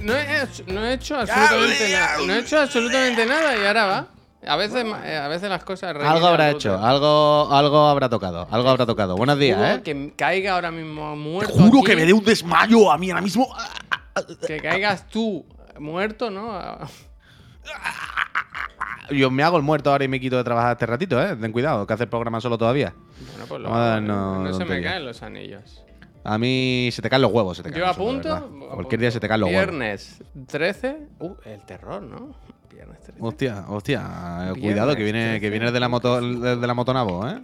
No he hecho, no he hecho absolutamente nada. No he hecho absolutamente nada y ahora va. A veces, eh, a veces las cosas Algo habrá hecho, algo, algo habrá tocado, algo habrá tocado. Buenos días, Juro ¿eh? Que caiga ahora mismo Te muerto. juro aquí, que me dé un desmayo a mí ahora mismo. Que caigas tú muerto, ¿no? Yo me hago el muerto ahora y me quito de trabajar este ratito, ¿eh? Ten cuidado, que hace el programa solo todavía. Bueno, pues lo Vamos a hago, darnos no, no se me caen los anillos. A mí se te caen los huevos, se te caen. Yo apunto. apunto. Cualquier día se te caen los huevos. Viernes 13. Uh, el terror, ¿no? Viernes 13. Hostia, hostia, eh, Viernes cuidado que viene, 13, que viene de la moto, de la motonavo, ¿eh?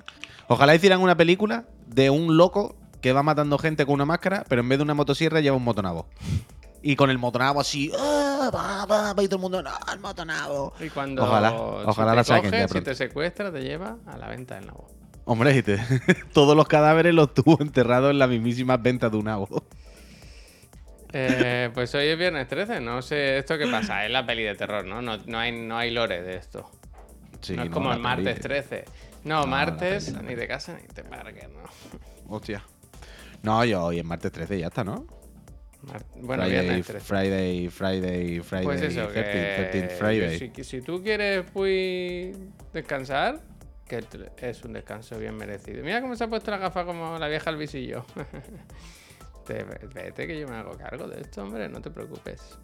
Ojalá hicieran una película de un loco que va matando gente con una máscara, pero en vez de una motosierra lleva un motonavo. Y con el motonavo así, ¡ah, va, va, va", y todo el mundo, ¡no, el motonavo! Y cuando Ojalá, si ojalá te la saquen coge, ya si te secuestra, te lleva a la venta del nabo. Hombre, y te- todos los cadáveres los tuvo enterrados en las mismísimas ventas de un nabo. Eh, pues hoy es viernes 13, no sé esto qué pasa, es la peli de terror, ¿no? No, no hay, no hay lore de esto. Sí, no es no, como la el martes peli- 13. No, la martes peli, la ni de casa ni de parque, ¿no? Hostia. No, yo hoy es martes 13 ya está, ¿no? Bueno, Friday, viernes 13. Friday, Friday, Friday, Pues eso, 13, 13 que, Friday. que si, si tú quieres pues, descansar, que es un descanso bien merecido. Mira cómo se ha puesto la gafa como la vieja al visillo. Te- Vete que yo me hago cargo de esto, hombre, no te preocupes.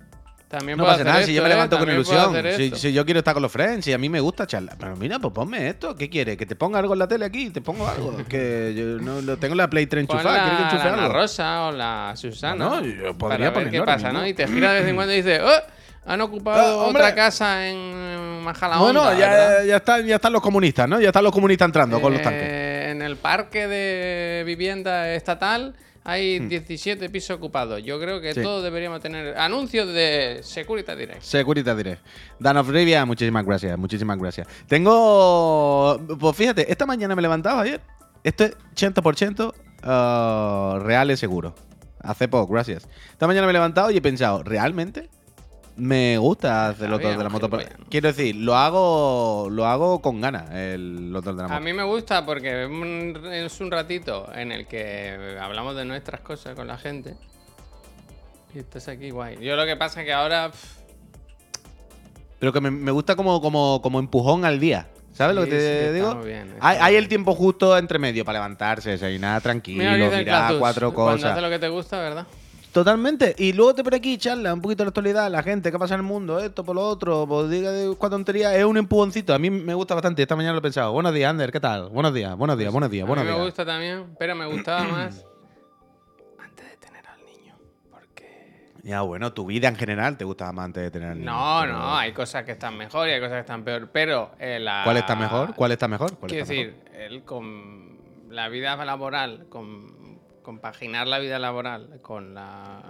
También No pasa nada, si yo me ¿eh? levanto con También puedo ilusión. Si, si yo quiero estar con los friends, y a mí me gusta charlar. Pero mira, pues ponme esto. ¿Qué quieres? ¿Que te ponga algo en la tele aquí? ¿Te pongo algo? que yo no, no tengo la Play 3 Pon enchufada. ¿Quieres que la, enchufe? Rosa o la Susana. No, yo podría para ver ponerlo qué pasa, mismo. ¿no? Y te gira de vez en cuando y dices, ¡Oh! Han ocupado Ah, hombre. otra casa en Majalaonda. Bueno, ya, ya, están, ya están los comunistas, ¿no? Ya están los comunistas entrando con los tanques. Eh, En el parque de vivienda estatal hay 17 pisos ocupados. Yo creo que Hmm. Sí. todos deberíamos tener anuncios de Securitas Direct. Securitas Direct. Dan of Rivia, muchísimas gracias, muchísimas gracias. Tengo. Pues fíjate, esta mañana me he levantado ayer. Esto es 80% ah, real y seguro. Hace poco, gracias. Esta mañana me he levantado y he pensado, ¿realmente? Me gusta hacer los dos de la moto. Quiero decir, lo hago, lo hago con ganas, el dos de la moto. A mí me gusta porque es un- ratito en el que hablamos de nuestras cosas con la gente. Y estás aquí guay. Yo lo que pasa es que ahora... pff, Pero que me, me gusta como, como, como empujón al día. ¿Sabes lo que te sí, digo? bien, hay, hay el tiempo justo entre medio para levantarse, desayunar tranquilo, mira mirar cuatro Cuando cosas. haces lo que te gusta, ¿verdad? Totalmente. Y luego te por aquí charla un poquito de la actualidad, la gente, qué pasa en el mundo, esto por lo otro, pues diga de cuánta tontería, es un empujoncito. A mí me gusta bastante. Esta mañana lo he pensado. Buenos días, Ander, ¿qué tal? Buenos días, buenos días, buenos días, A buenos mí me días. gusta también, pero me gustaba más antes de tener al niño. Porque... Ya, bueno, tu vida en general te gustaba más antes de tener al niño, No, pero- no, hay cosas que están mejor y hay cosas que están peor. Pero eh, la... ¿Cuál está mejor? ¿Cuál está mejor? ¿Cuál Quiero está decir, él con la vida laboral, con compaginar la vida laboral con la...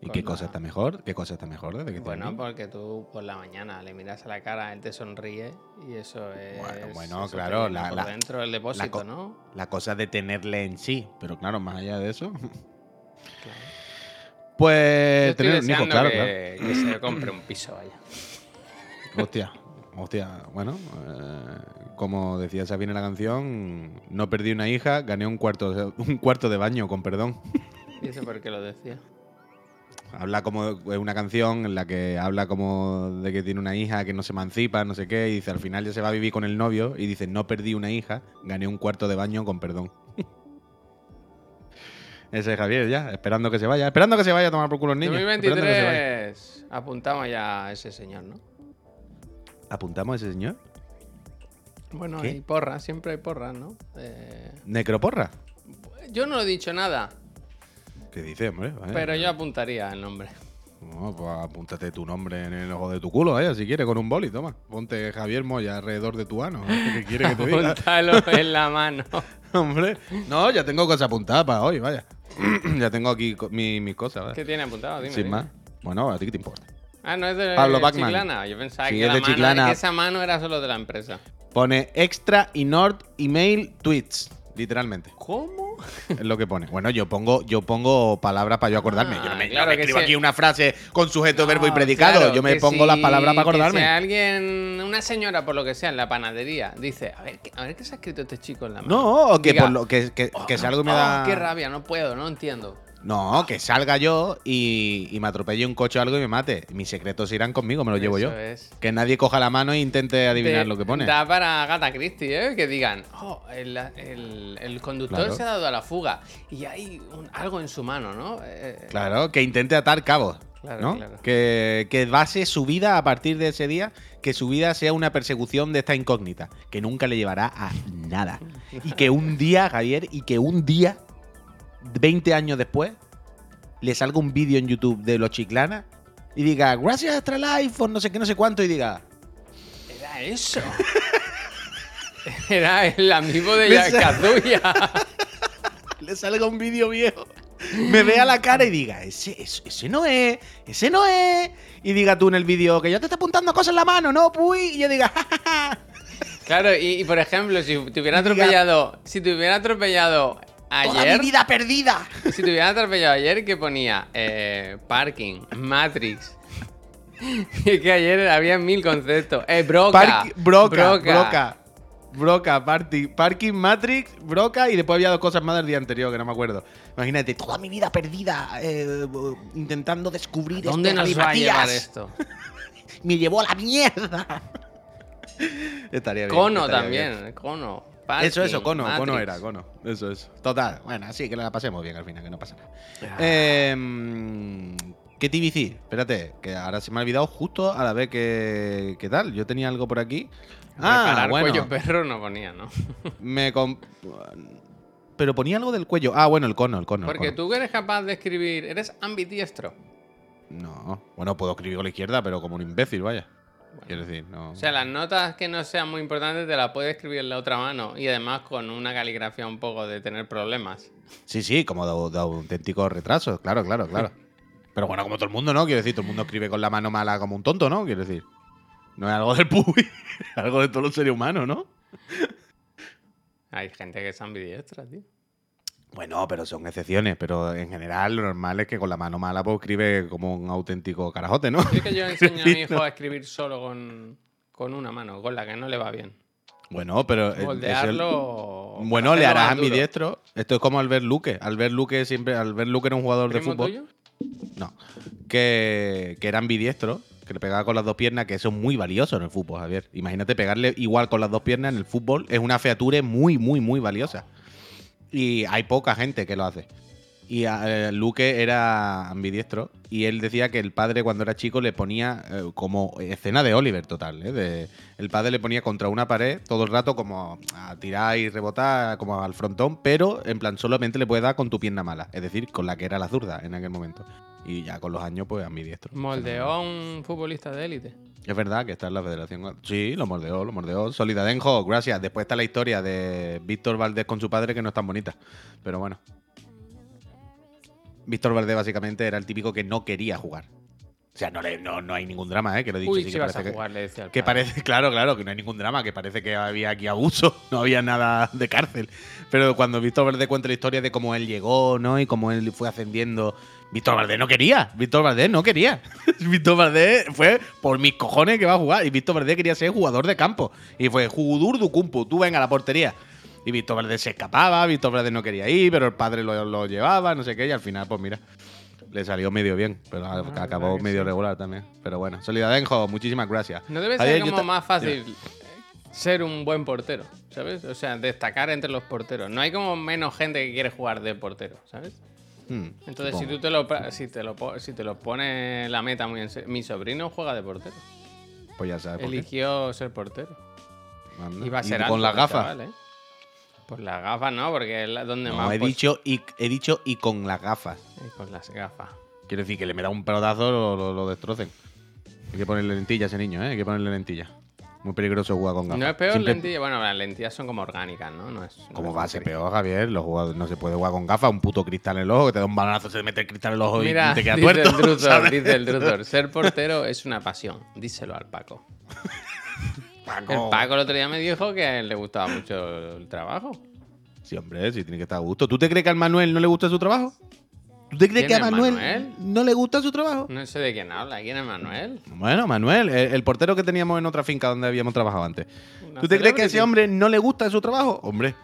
¿Y qué la- cosa está mejor? ¿Qué cosa está mejor desde que tienes Bueno, porque tú por la mañana le miras a la cara, él te sonríe y eso es... Bueno, bueno, eso claro, la- por la- dentro del depósito, co- ¿no? La cosa de tenerle en sí. Pero claro, más allá de eso. Claro. Yo Pues estoy tener deseando claro, que, claro. que se compre un piso, vaya. Hostia, hostia. Bueno, eh, como decía Sabine en la canción, no perdí una hija, gané un cuarto, de- un cuarto de baño, con perdón. ¿Y eso por qué lo decía? Habla como es una canción en la que habla como de que tiene una hija que no se emancipa, no sé qué, y dice al final ya se va a vivir con el novio y dice no perdí una hija, gané un cuarto de baño con perdón. Ese es Javier ya, esperando que se vaya, esperando que se vaya a tomar por culo el niño. esperando que se vaya. 2023 apuntamos ya a ese señor, ¿no? ¿Apuntamos a ese señor? Bueno, ¿Qué? hay porras, siempre hay porras, ¿no? Eh, ¿Necroporra? yo no he dicho nada, ¿Qué dice, hombre? Pero yo apuntaría el nombre. No, pues apúntate tu nombre en el ojo de tu culo, vaya, si quieres, con un boli, toma. Ponte Javier Moya alrededor de tu ano. ¿Qué quieres que te diga? Apúntalo en la mano. Hombre, no, ya tengo cosas apuntadas para hoy, vaya. ya tengo aquí mi- mis cosas, vaya. ¿Qué tiene apuntado? Dime. Sin dime. más. Bueno, a ti qué te importa. Ah, no es de Pablo. Chiclana. Yo pensaba Sí, que, es la de mano, Chiclana. que esa mano era solo de la empresa. Pone extra y nord email tweets, literalmente. ¿Cómo? Es lo que pone. Bueno, yo pongo, yo pongo palabras para yo acordarme. Ah, yo no me, claro no me que escribo aquí una frase con sujeto, verbo y predicado. claro, yo me que pongo las si- palabras para que acordarme. Si alguien, una señora, por lo que sea, en la panadería, dice, a ver, ¿qué, a ver qué se ha escrito este chico en la mano. No, o que, Diga, por lo, que, que, que salga y me "Oh, da. qué rabia, no puedo, no entiendo. No, que salga yo y, y me atropelle un coche o algo y me mate. Mis secretos irán conmigo, me los llevo yo. Es. Que nadie coja la mano e intente adivinar Te- lo que pone. Da para Gata Christie, ¿eh? Que digan, oh, el, el- el conductor Claro. se ha dado a la fuga y hay un- algo en su mano, ¿no? Eh, Claro, que intente atar cabos. Claro, ¿no? claro. Que, que base su vida a partir de ese día, que su vida sea una persecución de esta incógnita, que nunca le llevará a nada. Y que un día, Javier, y que un día, 20 años después, le salga un vídeo en YouTube de los chiclana y diga, gracias Astralife por no sé qué, no sé cuánto, y diga, Era eso. Era el amigo de Kazuya. le salga un vídeo viejo, me vea la cara y diga, ese, ese, ese no es, ese no es. Y diga tú en el vídeo que yo te está apuntando cosas en la mano, ¿no? Puy. Y yo diga, "Ja, ja, ja". Claro, y, y por ejemplo, si te hubiera Diga- atropellado. Si te hubiera atropellado Toda ayer. mi vida perdida. Si te hubieran atropellado ayer, que ponía? Eh, parking, Matrix. es que ayer había mil conceptos. Eh, broca. Park- broca, broca, broca, party- parking, Matrix, broca y después había dos cosas más del día anterior que no me acuerdo. Imagínate, toda mi vida perdida eh, intentando descubrir ¿Dónde este nos va a llevar esto? Me llevó a la mierda. Estaría bien. Cono estaría también, bien. Cono. Eso, parking, eso, cono, cono Matrix. era, cono. Eso es. Total. Bueno, así que la pasemos bien al final, que no pasa nada. Ah. Eh, ¿Qué TVC? Espérate, que ahora se me ha olvidado justo a la vez que, que tal. Yo tenía algo por aquí. Ah, bueno. cuello perro no ponía, ¿no? Me comp- Pero ponía algo del cuello. Ah, bueno, el cono, el cono. el Porque cono. tú eres capaz de escribir, eres ambidiestro. No. Bueno, puedo escribir con la izquierda, pero como un imbécil, vaya. Quiero decir, no. O sea, las notas que no sean muy importantes te las puedes escribir en la otra mano y además con una caligrafía un poco de tener problemas. Sí, sí, como de, de auténticos retrasos. Claro, claro, claro. Pero bueno, como todo el mundo, ¿no? Quiero decir, todo el mundo escribe con la mano mala como un tonto, ¿no? Quiero decir. No es algo del puy, es algo de todos los seres humanos, ¿no? Hay gente que es ambidiestra, tío. Bueno, pero son excepciones, pero en general lo normal es que con la mano mala pues escribe como un auténtico carajote, ¿no? Es que yo enseño a mi hijo a escribir solo con, con una mano, con la que no le va bien. Bueno, pero... eh, Moldearlo. el- Bueno, le harás duro. ambidiestro. Esto es como Albert Luque. Albert Luque siempre... Albert Luque era un jugador de ¿Primo fútbol. tuyo? No. Que, que era ambidiestro, que le pegaba con las dos piernas, que eso es muy valioso en el fútbol, Javier. Imagínate pegarle igual con las dos piernas en el fútbol, es una feature muy, muy, muy valiosa. Y hay poca gente que lo hace. Y eh, Luque era ambidiestro y él decía que el padre cuando era chico le ponía eh, como escena de Oliver total. ¿eh? De- el padre le ponía contra una pared todo el rato como a tirar y rebotar como al frontón, pero en plan solamente le puede dar con tu pierna mala, es decir, con la que era la zurda en aquel momento. Y ya con los años pues ambidiestro. Moldeó a un futbolista de élite. Es verdad que está en la federación. Sí, lo mordeó, lo mordeó. Solidadenjo, gracias. Después está la historia de Víctor Valdés con su padre, que no es tan bonita. Pero bueno. Víctor Valdés básicamente era el típico que no quería jugar. O sea, no, le- no, no hay ningún drama, ¿eh? Que lo he dicho. Uy, sí si que vas a que- jugar, le decía al que parece, claro, claro, que no hay ningún drama, que parece que había aquí abuso, no había nada de cárcel. Pero cuando Víctor Valdés cuenta la historia de cómo él llegó, ¿no? Y cómo él fue ascendiendo. Víctor Valdés no quería, Víctor Valdés no quería. Víctor Valdés fue por mis cojones que va a jugar. Y Víctor Valdés quería ser jugador de campo. Y fue Judur du Cumpu, tú venga a la portería. Y Víctor Valdés se escapaba, Víctor Valdés no quería ir, pero el padre lo, lo llevaba, no sé qué, y al final, pues mira. Le salió medio bien, pero Ah, acabó medio sí. regular también. Pero bueno, Solidadenjo, muchísimas gracias. No debe Javier, ser como más fácil ser un buen portero, ¿sabes? O sea, destacar entre los porteros. No hay como menos gente que quiere jugar de portero, ¿sabes? Hmm, Entonces, si tú te lo, si te lo, si te lo pone la meta muy en serio. Mi sobrino juega de portero. Pues ya sabes por qué. Eligió ser portero. Anda. Y va a ser con alto las el gafas. chaval, ¿eh? Por las gafas no, porque es donde No, más. he pues- dicho, y, he dicho y con las gafas. y con las gafas. Quiero decir que le me da un pelotazo, lo, lo, lo destrocen. Hay que ponerle lentilla a ese niño, ¿eh? Hay que ponerle lentilla. Muy peligroso jugar con gafas. No es peor Siempre- lentilla. Bueno, las lentillas son como orgánicas, ¿no? no es, no ¿Cómo es va a ser peor, Javier? Los jugadores no se puede jugar con gafas, un puto cristal en el ojo, que te da un balonazo, se te mete el cristal en el ojo Mira, y te queda dice tuerto. el dice el Druthor, ser portero es una pasión. Díselo al Paco. Paco. El Paco el otro día me dijo que a él le gustaba mucho el trabajo. Sí, hombre, sí tiene que estar a gusto. ¿Tú te crees que al Manuel no le gusta su trabajo? ¿Tú te crees que a ¿Quién es Manuel, Manuel? no le gusta su trabajo? No sé de quién habla. ¿Quién es Manuel? Bueno, Manuel, el, el portero que teníamos en otra finca donde habíamos trabajado antes. Una ¿Tú te crees que a ese hombre no le gusta su trabajo? Hombre.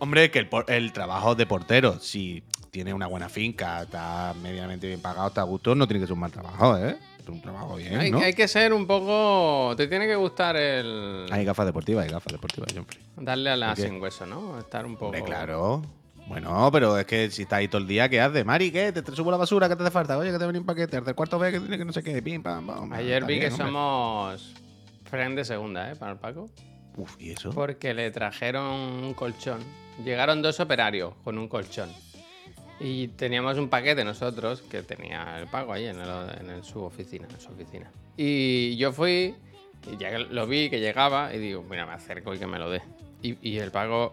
Hombre, que el, el trabajo de portero, si tiene una buena finca, está medianamente bien pagado, está a gusto, no tiene que ser un mal trabajo, ¿eh? Un trabajo bien, Hay, ¿no? hay que ser un poco. Te tiene que gustar el. Hay gafas deportivas, hay gafas deportivas, siempre. Darle a la sin hueso, ¿no? Estar un poco. Claro. Bueno, pero es que si estás ahí todo el día, ¿qué haces? Mari, ¿qué? ¿Te, te subo la basura? ¿Qué te hace falta? Oye, que te venía un paquete. Al del cuarto B, que tiene que no sé qué. Pim, pam, pam. Ayer vi bien, que hombre. somos. Friend de segunda, ¿eh? Para el Paco. Uf, ¿y eso? Porque le trajeron un colchón. Llegaron dos operarios con un colchón. Y teníamos un paquete nosotros que tenía el pago ahí en, el- en el- su oficina, en su oficina. Y yo fui y ya lo vi que llegaba y digo, mira, me acerco y que me lo dé. Y, y el pago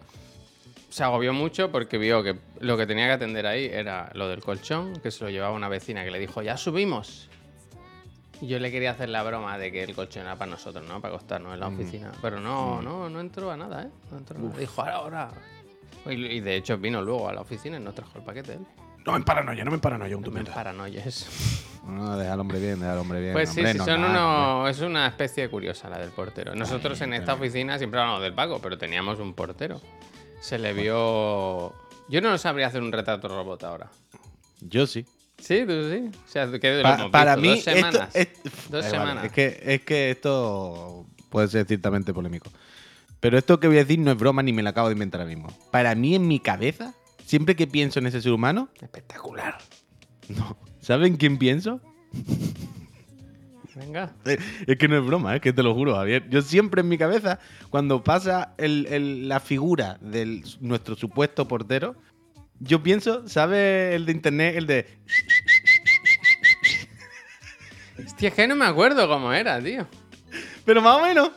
se agobió mucho porque vio que lo que tenía que atender ahí era lo del colchón, que se lo llevaba una vecina que le dijo, ya subimos. Y yo le quería hacer la broma de que el colchón era para nosotros, ¿no? Para acostarnos en la oficina. Pero no, no, no entró a nada, ¿eh? No entró a nada. Dijo, ahora, ahora. Y, y de hecho vino luego a la oficina y nos trajo el paquete él. No me paranoia, no me paranoia, un No me paranoies. No, deja al hombre bien, deja al hombre bien. Pues sí, hombre, sí, no, son nada, unos, es una especie curiosa la del portero. Nosotros en esta oficina siempre hablamos del Paco, pero teníamos un portero. Se le vio... Yo no sabría hacer un retrato robot ahora. Yo sí. Sí, tú sí. O sea, que Pa- para mí, dos semanas. esto. es- Dos Eh, vale, es, que, es que esto puede ser ciertamente polémico. Pero esto que voy a decir no es broma ni me lo acabo de inventar ahora mismo. Para mí, en mi cabeza, siempre que pienso en ese ser humano, Espectacular. no. ¿Saben quién pienso? Venga. Es que no es broma, es que te lo juro, Javier. Yo siempre en mi cabeza, cuando pasa el- el- la figura de nuestro supuesto portero, yo pienso, ¿sabes el de internet? El de. Hostia, es que no me acuerdo cómo era, tío. Pero más o menos.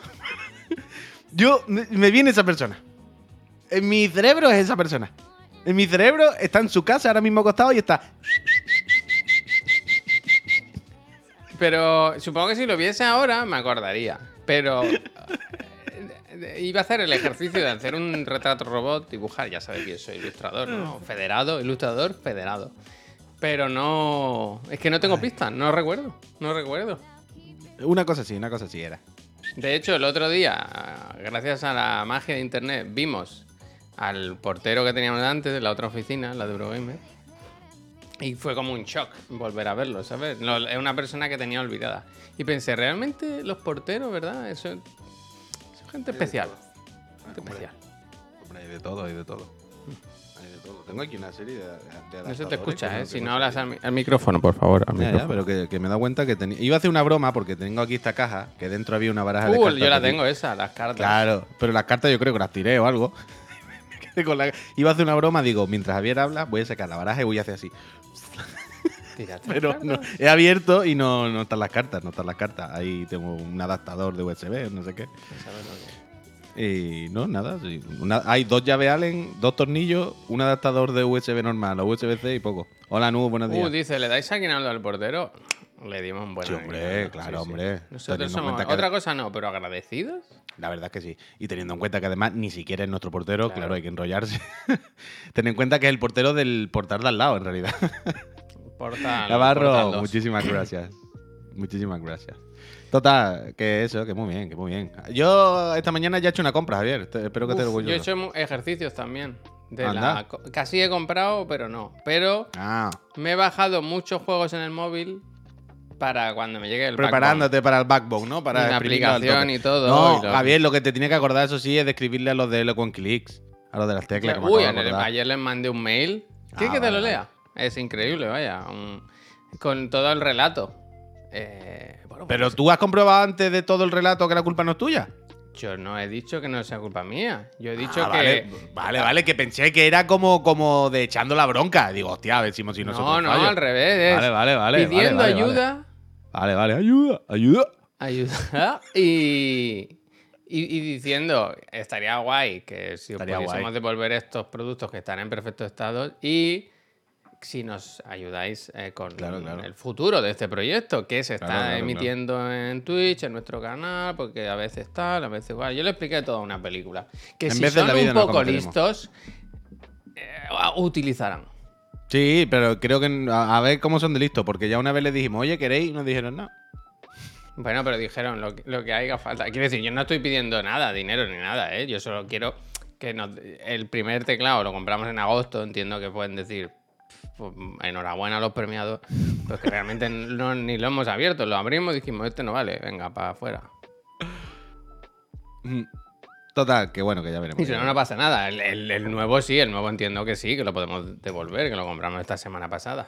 Yo me viene esa persona. En mi cerebro es esa persona. En mi cerebro está en su casa ahora mismo acostado y está. Pero supongo que si lo viese ahora me acordaría. Pero eh, iba a hacer el ejercicio de hacer un retrato robot, dibujar, ya sabes que soy ilustrador, ¿no? Federado, ilustrador, federado. Pero no. Es que no tengo pistas, no recuerdo. No recuerdo. Una cosa así, una cosa así era. De hecho, el otro día, gracias a la magia de internet, vimos al portero que teníamos antes de la otra oficina, la de Eurogamer. Y fue como un shock volver a verlo, ¿sabes? No, es una persona que tenía olvidada. Y pensé, realmente los porteros, ¿verdad? Eso es son gente especial. Gente especial. Hombre, hay de todo, hay de todo. Tengo aquí una serie de. de No se te escucha, ¿eh? Si no hablas al, mi- al micrófono, por favor. Al Ya, ya, micrófono. pero que, que me da cuenta que tenía. Iba a hacer una broma porque tengo aquí esta caja que dentro había una baraja de Uh, cartas. yo la tengo esa, las cartas. Claro, pero las cartas yo creo que las tiré o algo. Me quedé con la- Iba a hacer una broma, digo, mientras Javier habla, voy a sacar la baraja y voy a hacer así. Tírate Pero no, he abierto y no, no están las cartas, no están las cartas. Ahí tengo un adaptador de USB, no sé qué. ¿Sabes lo que- Y no, nada. sí. Una- hay dos llaves Allen, dos tornillos, un adaptador de USB normal, o USB-C y poco. Hola, Nu, buenos días. Uh, dice, ¿le dais aguinaldo al portero? Le dimos un buen Sí, hombre, aguinaldo, claro, hombre. Nosotros Teniendo en somos... cuenta que- Otra cosa no, pero agradecidos. La verdad es que sí. Y teniendo en cuenta que además ni siquiera es nuestro portero, claro, Claro. hay que enrollarse. Ten en cuenta que es el portero del portal de al lado, en realidad. Portal, Navarro, Portal dos. muchísimas gracias. muchísimas gracias. Total, que eso, que muy bien, que muy bien. Yo esta mañana ya he hecho una compra, Javier. Te- espero que te orgulloso. yo he hecho ejercicios también. De la, casi he comprado, pero no. Pero Ah, me he bajado muchos juegos en el móvil para cuando me llegue el preparándote para el backbone, ¿no? Para al aplicación y todo, No, y lo- Javier, lo que te tiene que acordar, eso sí, es de escribirle a los de Eloquent Clicks. A los de las teclas. que Uy, el- ayer les mandé un mail. ¿Quieres Ah, que te lo lea? Es increíble, vaya. un- con todo el relato. Eh, bueno, Pero pues, tú has comprobado antes de todo el relato que la culpa no es tuya. yo no he dicho que no sea culpa mía. Yo he dicho Ah, que. vale, vale, vale, que pensé que era como, como de echando la bronca. Digo, hostia, a ver si, si nosotros no, no, fallo. al revés. es Vale, vale, vale. pidiendo vale, vale, ayuda. Vale, vale, ayuda, ayuda. Ayuda. Y, y, y diciendo, estaría guay que si os pudiésemos guay. devolver estos productos que están en perfecto estado y si nos ayudáis eh, con Claro, claro. el futuro de este proyecto, que se está Claro, emitiendo en Twitch, en nuestro canal, porque a veces tal, a veces igual. Yo le expliqué toda una película. Que En si son la vida un poco listos, eh, utilizarán. Sí, pero creo que a, a ver cómo son de listos, porque ya una vez les dijimos, oye, ¿queréis? Y nos dijeron, no. Bueno, pero dijeron lo, que- lo que haga falta. Quiero decir, yo no estoy pidiendo nada, dinero ni nada, ¿eh? Yo solo quiero que nos- el primer teclado lo compramos en agosto. Entiendo que pueden decir, pues, enhorabuena a los premiados, pero que realmente no, ni lo hemos abierto. Lo abrimos y dijimos, este no vale, venga, para afuera. Mm. Total, que bueno, que ya veremos. Y si no, no pasa nada. El, el- el nuevo sí, el nuevo entiendo que sí, que lo podemos devolver, que lo compramos esta semana pasada.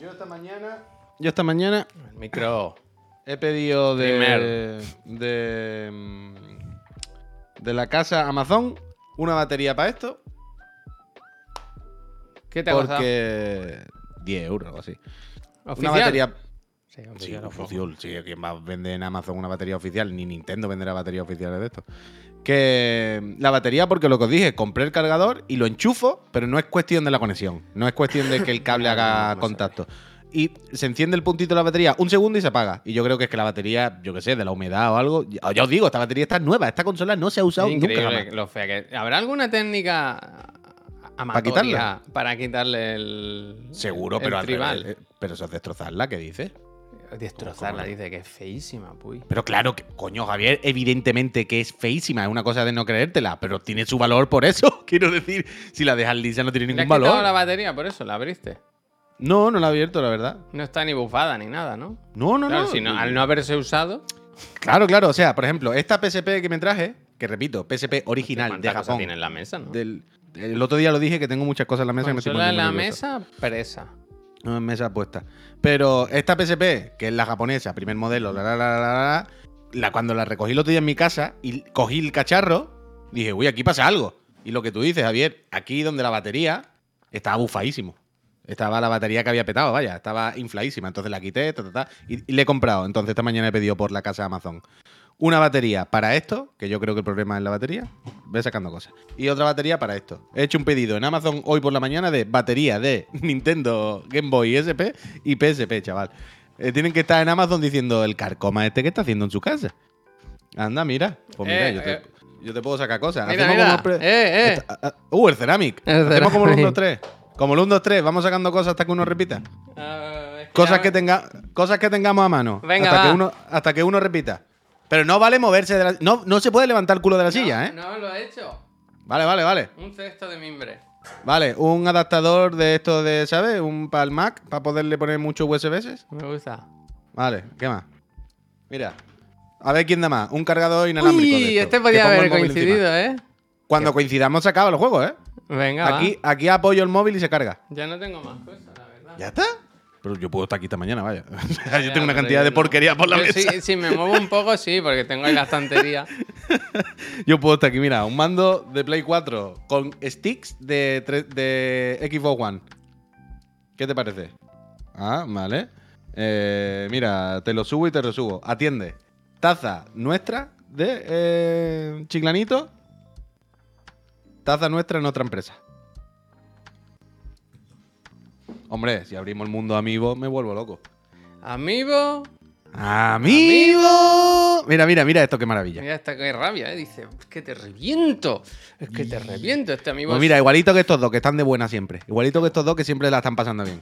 Yo esta mañana. Yo esta mañana El micro. he pedido de. Primer. De. mm, De la casa Amazon una batería para esto. ¿Qué te ha costado? Porque. 10 euros o algo así. ¿Oficial? Una batería. Sí, Sí, oficial, ojo. oficial. Sí, ¿quién va a vender en Amazon una batería oficial? Ni Nintendo venderá baterías oficiales de esto. Que la batería, porque lo que os dije, compré el cargador y lo enchufo, pero no es cuestión de la conexión. No es cuestión de que el cable haga no contacto. Y se enciende el puntito de la batería un segundo y se apaga. Y yo creo que es que la batería, yo qué sé, de la humedad o algo. Ya, os digo, esta batería está nueva. Esta consola no se ha usado Es nunca. increíble jamás. lo fea que ¿Habrá alguna técnica amatoria quitarla? para quitarle el Seguro, el pero al tribal? revés, eh, Pero eso es destrozarla, ¿qué dices? Destrozarla, dice que es feísima, puy. Pero claro, que, coño, Javier, evidentemente que es feísima, es una cosa de no creértela, pero tiene su valor por eso. Quiero decir, si la dejas lisa no tiene ¿Le has ningún valor. la batería por eso? ¿La abriste? No, no la he abierto, la verdad. No está ni bufada ni nada, ¿no? No, no, claro, no. si no- al no haberse usado, Claro, claro. O sea, por ejemplo, esta PSP que me traje, que repito, PSP original de ¿cuántas cosas Japón. tiene en la mesa, no? del- el otro día lo dije que tengo muchas cosas en la mesa que me estoy Consola en la mesa, presa. No, en mesa puesta. Pero esta PSP, que es la japonesa, primer modelo, la, la, la, la, la, la, cuando la recogí el otro día en mi casa y cogí el cacharro, dije, uy, aquí pasa algo. Y lo que tú dices, Javier, aquí donde la batería estaba bufadísimo. Estaba la batería que había petado, vaya, estaba infladísima. Entonces la quité, ta, ta, ta, y, y le he comprado. Entonces esta mañana he pedido por la casa de Amazon una batería para esto, que yo creo que el problema es la batería. Voy sacando cosas. Y otra batería para esto. He hecho un pedido en Amazon hoy por la mañana de batería de Nintendo Game Boy SP y PSP, chaval. Eh, tienen que estar en Amazon diciendo el carcoma este que está haciendo en su casa. Anda, mira. Pues mira, Eh, yo, te, eh. yo te puedo sacar cosas. Mira, Hacemos mira. como Eh. Esta- ah, ah, uh, el Ceramic. El Hacemos como el 1, 2, Ceramic. 3. Como el 1, 2, 3. Vamos sacando cosas hasta que uno repita. Ah, Cosas que, tenga, cosas que tengamos a mano. Venga, hasta, va. Que uno, hasta que uno repita. Pero no vale moverse de la No, no se puede levantar el culo de la silla, ¿eh? No, lo he hecho. Vale, vale, vale. Un cesto de mimbre. Vale, un adaptador de esto de, ¿sabes? Un para el Mac, para poderle poner muchos USBs. Me gusta. Vale, ¿qué más? Mira. A ver quién da más. Un cargador inalámbrico. de Uy, esto, este podía haber coincidido, encima. ¿eh? Cuando coincidamos se acaba el juego, ¿eh? Venga, va. Aquí, aquí apoyo el móvil y se carga. Ya no tengo más cosas, la verdad. ¿Ya está? Pero yo puedo estar aquí esta mañana, vaya. Ya, yo tengo una cantidad de porquería por la mesa. Sí, si me muevo un poco, sí, porque tengo ahí la estantería. Yo puedo estar aquí, mira, un mando de Play 4 con sticks de, de Xbox One. ¿Qué te parece? Ah, vale. Eh, mira, te lo subo y te lo subo. Atiende. Taza nuestra de eh, Chiclanito. Taza nuestra en otra empresa. Hombre, si abrimos el mundo amigo, me vuelvo loco. Amigo. ¡Amigo! Mira, mira, mira esto, qué maravilla. Mira, esta que rabia, ¿eh? Dice, es que te reviento. Es que te reviento. Este amigo. Pues es- mira, igualito que estos dos, que están de buena siempre. Igualito que estos dos, que siempre la están pasando bien.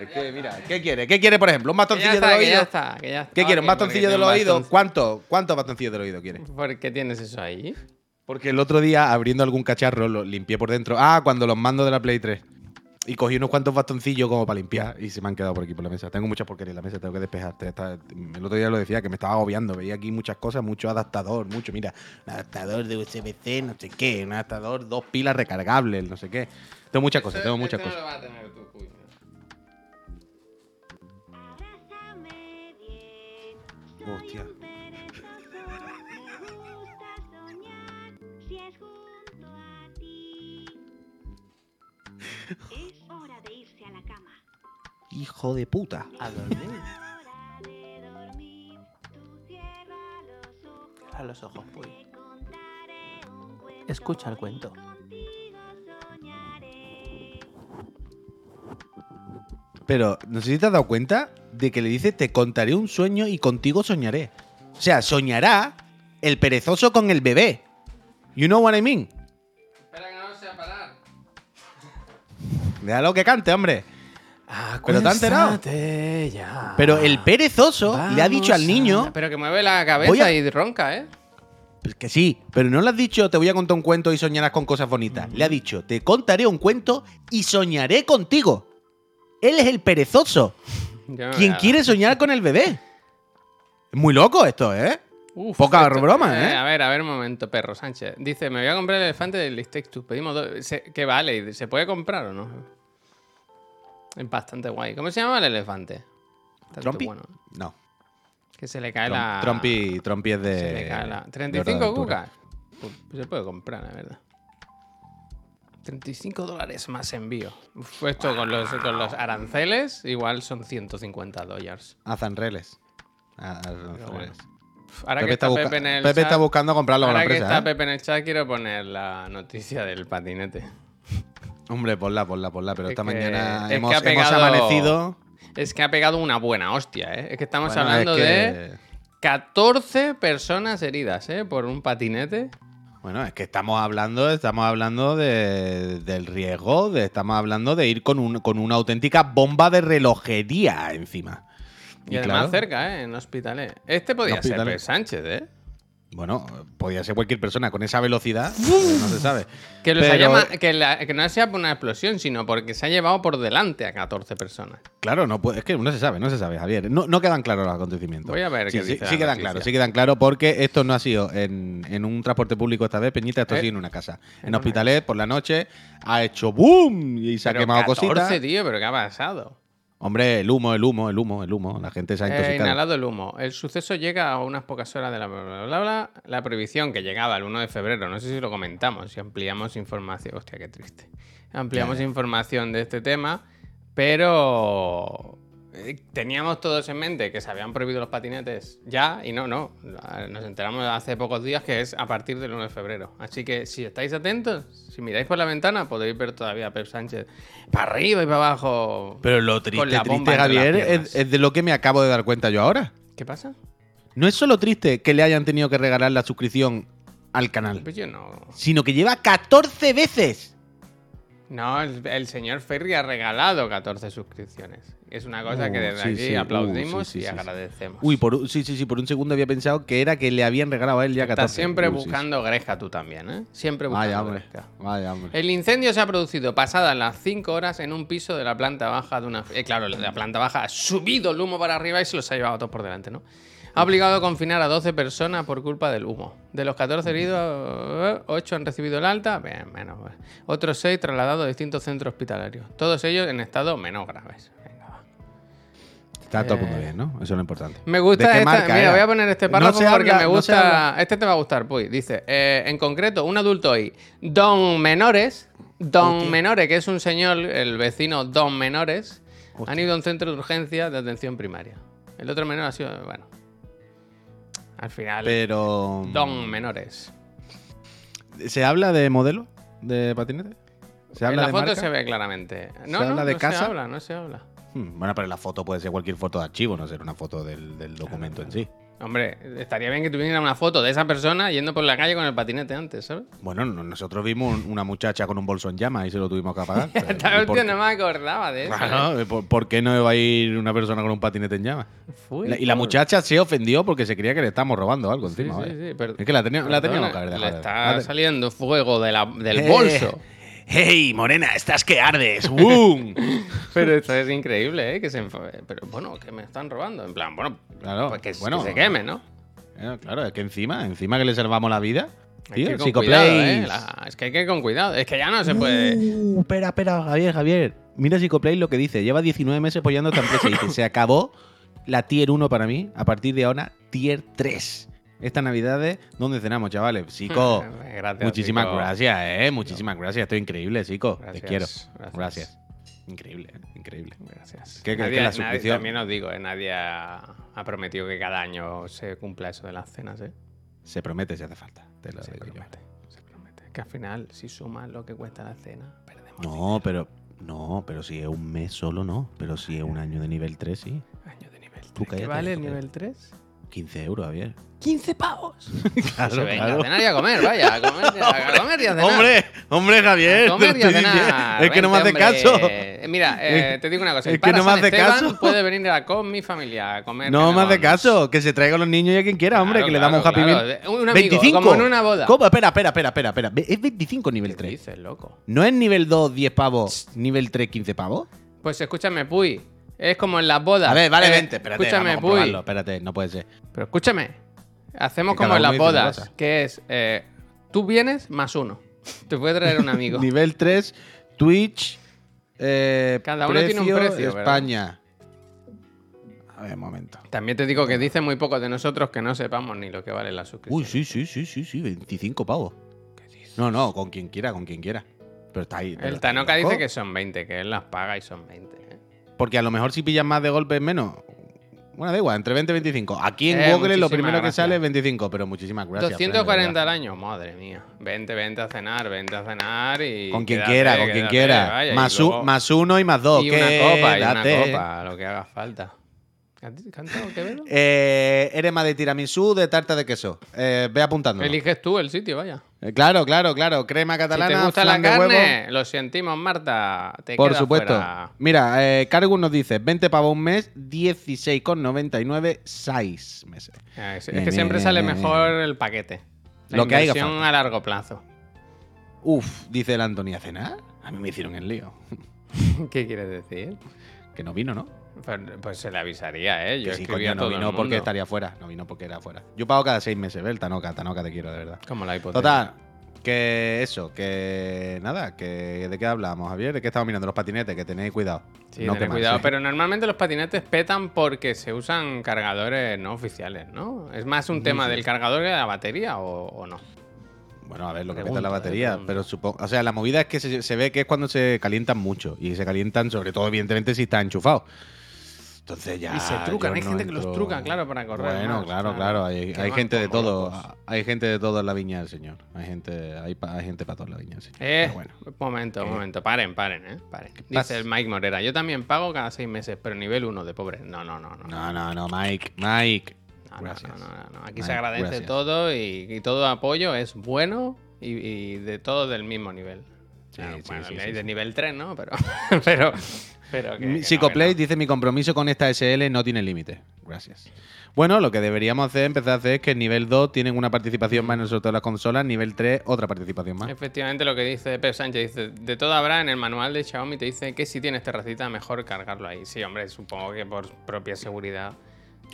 Es que, mira. ¿qué quiere? ¿Qué quiere, por ejemplo? ¿Un bastoncillo está, del que ya está, que ya está. ¿Qué quiere? ¿Un bastoncillo porque del tiene un oído? baston- ¿Cuánto? ¿Cuántos bastoncillos del oído quiere? ¿Por qué tienes eso ahí? Porque el otro día, abriendo algún cacharro, lo limpié por dentro. Ah, cuando los mando de la Play 3. Y cogí unos cuantos bastoncillos como para limpiar y se me han quedado por aquí por la mesa. Tengo muchas porquerías en la mesa, tengo que despejarte. Está- el otro día lo decía, que me estaba agobiando. Veía aquí muchas cosas, mucho adaptador, mucho. Mira, un adaptador de USB-C, no sé qué. Un adaptador, dos pilas recargables, no sé qué. Tengo muchas cosas, tengo muchas cosas. no Hijo de puta. A dormir. Cierra los ojos. A los ojos, Puy. Cuento. Escucha el cuento. Pero no sé si te has dado cuenta de que le dice te contaré un sueño y contigo soñaré. O sea, soñará el perezoso con el bebé. You know what I mean? Espera que no sea parar. Déjalo que cante, hombre. Pero te enterado. Ya. Pero el perezoso le ha dicho al niño a- Pero que mueve la Voy cabeza a- y ronca, ¿eh? Pues que sí, pero no le has dicho te voy a contar un cuento y soñarás con cosas bonitas. Le ha dicho te contaré un cuento y soñaré contigo. Él es el perezoso. Yo no quien quiere soñar con el bebé. Es muy loco esto, ¿eh? Uf, Poca esto- broma, ¿eh? A ver, a ver un momento, perro Sánchez. Dice, me voy a comprar el elefante del Two. Pedimos dos. Se- ¿Qué vale? ¿Se puede comprar o no? Es bastante guay. ¿Cómo se llama el elefante? ¿Trompi? bueno. No. Que se le cae Trom- la... Trompi, Trompi es de. Se le cae la... de 35 Aventura. cucas. Pues se puede comprar, la verdad. 35 dólares más envío. Uf, esto con los, con los aranceles igual son 150 dólares. Azanreles. Azanreles. Ahora Pepe, que está, Pepe en el Pepe chat- está buscando comprarlo con la Ahora que empresa. está ¿eh? Pepe en el chat, quiero poner la noticia del patinete. Hombre, ponla, ponla, ponla. Pero Es esta que- mañana es hemos, pegado- amanecido. Es que ha pegado una buena hostia, ¿eh? Es que estamos Bueno, hablando es que- de 14 personas heridas, ¿eh? Por un patinete. Bueno, es que estamos hablando, estamos hablando de- del riesgo, de, estamos hablando de ir con, un- con una auténtica bomba de relojería encima. Y, además claro, cerca, ¿eh? En hospitales. Este podía ser. Pedro Sánchez, ¿eh? Bueno, podía ser cualquier persona con esa velocidad, pues no se sabe. Que, los Pero- haya que, la- que no sea por una explosión, sino porque se ha llevado por delante a 14 personas. Claro, no puede, es que no se sabe, no se sabe, Javier. No, no quedan claros los acontecimientos. Voy a ver sí, qué sí, dice sí quedan claros, sí quedan claros porque esto no ha sido en, en un transporte público esta vez, Peñita, esto ha Eh, sido en una casa. En, Hospitalet, por la noche, ha hecho boom y se ha quemado 14, cositas. tío, pero ¿qué ha pasado? Hombre, el humo, el humo, el humo, el humo. La gente se ha He intoxicado. inhalado el humo. El suceso llega a unas pocas horas de la bla, bla, bla, bla. La prohibición que llegaba el 1 de febrero, no sé si lo comentamos, si ampliamos información. Hostia, qué triste. Ampliamos información de este tema, pero eh, teníamos todos en mente que se habían prohibido los patinetes ya y no, no. Nos enteramos hace pocos días que es a partir del 1 de febrero. Así que si estáis atentos, si miráis por la ventana, podéis ver todavía a Pep Sánchez para arriba y para abajo. Pero lo triste, la triste, Javier, es, es de lo que me acabo de dar cuenta yo ahora. ¿Qué pasa? No es solo triste que le hayan tenido que regalar la suscripción al canal, Pues yo no. sino que lleva 14 veces. No, el, el señor Ferry ha regalado 14 suscripciones. Es una cosa que Uh, desde sí, aquí sí, uh, aplaudimos sí, y agradecemos. Uy, por, sí, sí, sí, por un segundo había pensado que era que le habían regalado a él ya 14. Estás siempre buscando gresca tú también, ¿eh? Siempre buscando Vaya, hombre. Vaya, hombre. El incendio se ha producido pasadas las 5 horas en un piso de la planta baja de una... Eh, claro, la planta baja ha subido el humo para arriba y se los ha llevado todos por delante, ¿no? Ha obligado a confinar a 12 personas por culpa del humo. De los 14 heridos, 8 han recibido el alta, bien, menos. pues. Otros 6 trasladados a distintos centros hospitalarios. Todos ellos en estado menos graves. Está todo el mundo Eh, bien, ¿no? Eso es lo importante. Me gusta ¿De qué esta. marca Mira, voy a poner este párrafo porque habla- me gusta. este te va a gustar, Puy. Dice: eh, En concreto, un adulto hoy, Don Menores, Don Hostia. Menores, que es un señor, el vecino Don Menores, Hostia. han ido a un centro de urgencia de atención primaria. El otro menor ha sido, bueno. Al final, Pero. Don Menores. ¿Se habla de modelo de patinete? ¿Se En la de foto marca? se ve claramente. No, ¿Se no, habla de no casa? se habla, no se habla. Hmm, Bueno, pero la foto puede ser cualquier foto de archivo, no ser una foto del, del documento en sí. Hombre, estaría bien que tuviera una foto de esa persona yendo por la calle con el patinete antes, ¿sabes? Bueno, no- nosotros vimos un- una muchacha con un bolso en llama y se lo tuvimos que apagar. Esta ¿y por hostia qué? no me acordaba de eso. ¿eh? Claro, ¿por, por qué no iba a ir una persona con un patinete en llama? Fui La- y la por- muchacha se ofendió porque se creía que le estábamos robando algo Sí, encima. sí, vaya. sí, pero- Es que la, tenía- la teníamos que haber Le está La te- saliendo fuego de la- del Eh, bolso. ¡Hey, morena! ¡Estás que ardes! ¡Boom! Pero esto es increíble, ¿eh? Que se enfo- Pero bueno, que me están robando. En plan, bueno, Claro, pues que, bueno. que se queme, ¿no? Claro, es que encima, encima que le salvamos la vida. Hay que Tío, ir con Psicoplays. cuidado, ¿eh? La- Es que hay que ir con cuidado. Es que ya no se puede. Uh, espera, espera, Javier, Javier. Mira Psicoplay lo que dice. Lleva 19 meses apoyando esta empresa y dice, se acabó la tier 1 para mí. A partir de ahora, tier 3. Estas navidades, ¿dónde cenamos, chavales? Psico, Gracias, muchísimas gracias, eh. Muchísimas gracias. Estoy increíble, Psico. Te quiero. gracias. Gracias. Increíble, eh, increíble. Gracias. ¿Qué- qué- Nadie- qué la nadie- suscripción? también os digo, ¿eh? Nadie ha, ha prometido que cada año se cumpla eso de las cenas, ¿eh? Se promete si hace falta. Te lo Se digo yo. promete, se promete. Que al final, si sumas lo que cuesta la cena, perdemos No, pero. No, pero si es un mes solo, no. Pero si es un año de nivel 3, sí. año de nivel 3. Tú ¿Qué vale el nivel 3? 15 euros, Javier. ¡15 pavos! Claro, Se venga, claro. a cenar y a comer, vaya, a comer, a comer y a cenar. Hombre, hombre, Javier. A comer y a cenar. Es que no me hace caso. Eh, Mira, eh, te digo una cosa. Es que para no me hace Esteban caso. Puede venir a con mi familia a comer. No me hace caso. Que se traiga a los niños y a quien quiera, hombre. Claro, que le damos un happy claro. meal. Un amigo, como en una boda. ¿Cómo? Espera, espera, espera, espera, espera. Es 25 nivel ¿Qué 3. dices, loco? ¿No es nivel 2 10 pavos, nivel 3 15 pavos? Pues escúchame, Puy. Es como en las bodas. A ver, vale, Eh, vente, espérate. Escúchame, vamos a Puy. probarlo, Espérate, no puede ser. Pero escúchame. Hacemos como en las bodas, que es eh, tú vienes más uno. Te puede traer un amigo. Nivel 3, Twitch. Eh, Cada uno tiene un precio, ¿verdad? España. A ver, un momento. También te digo que dice muy poco de nosotros que no sepamos ni lo que vale la suscripción. Uy, sí, sí, sí, sí, sí, 25 pavos. No, no, con quien quiera, con quien quiera. Pero está ahí. pero El Tanoka dice que son 20, que él las paga y son 20. ¿eh? Porque a lo mejor si pillas más de golpe es menos. Bueno, da igual, entre 20 y 25. Aquí en Eh, Google lo primero que sale es 25, pero muchísimas gracias. Fran, de 240 verdad. al año, madre mía. Vente, vente a cenar, vente a cenar y. Con quien quédate, quiera, con quien quédate, quiera. vaya, más, luego- u- más uno y más dos. Y una copa, y una copa, lo que haga falta. ¿Canta- ¿Cantado Quevedo? Eh, eres más de tiramisú, de tarta de queso. Eh, ve apuntando. Eliges tú el sitio, vaya. claro, claro, claro. Crema Si catalana. te gusta la de huevo. carne, lo sentimos, Marta. Te Por supuesto. fuera. Mira, eh, nos dice 20 pavos un mes, 16,99, 6 meses. Eh, Es, que siempre sale mejor el paquete. La Lo que falta. a largo plazo. Uf, dice el Antonio, ¿a cenar? A mí me hicieron el lío. ¿Qué quieres decir? Que no vino, ¿no? Pues, pues se le avisaría, ¿eh? Yo que sí, coño, no vino porque estaría fuera. No vino porque era fuera. Yo pago cada seis meses, ¿ves? Tanoca, Tanoca te quiero, de verdad. Como la hipoteca. Total, que eso, que nada, que de qué hablamos, Javier, de qué estamos mirando los patinetes, que tenéis cuidado. Sí, no tened cuidado. Pero normalmente los patinetes petan porque se usan cargadores no oficiales, ¿no? ¿Es más un tema del cargador que de la batería o, o no? Bueno, a ver, lo que peta la batería, pero supongo, o sea, la movida es que se, se ve que es cuando se calientan mucho y se calientan sobre todo evidentemente si está enchufado. Entonces ya Y se trucan, hay no gente que los truca, claro, para correr Bueno, más, claro, claro. hay, gente de todo, locos. hay gente de todo en la viña del señor. Hay gente, hay, hay gente para todo en la viña del señor. Eh, bueno. momento, ¿Qué? momento, paren, paren, ¿eh? Paren. Dice el Mike Morera, yo también pago cada seis meses, pero nivel 1 de pobre. No, no, no, no. No, no, no, Mike, Mike. No, no, Gracias. no, no. Aquí Mike, se agradece gracias. todo y, y todo apoyo es bueno y, y de todo del mismo nivel. Sí, Claro, sí, bueno, sí, de nivel 3, ¿no? Pero, pero, pero que, Mi- que no, Psicoplay que no. dice: Mi compromiso con esta SL no tiene límite. Gracias. Bueno, lo que deberíamos hacer, empezar a hacer es que en nivel 2 tienen una participación más en el sorteo de las consolas, nivel 3 otra participación más. Efectivamente, lo que dice Pep Sánchez dice: De todo habrá en el manual de Xiaomi, te dice que si tienes terracita, mejor cargarlo ahí. Sí, hombre, supongo que por propia seguridad.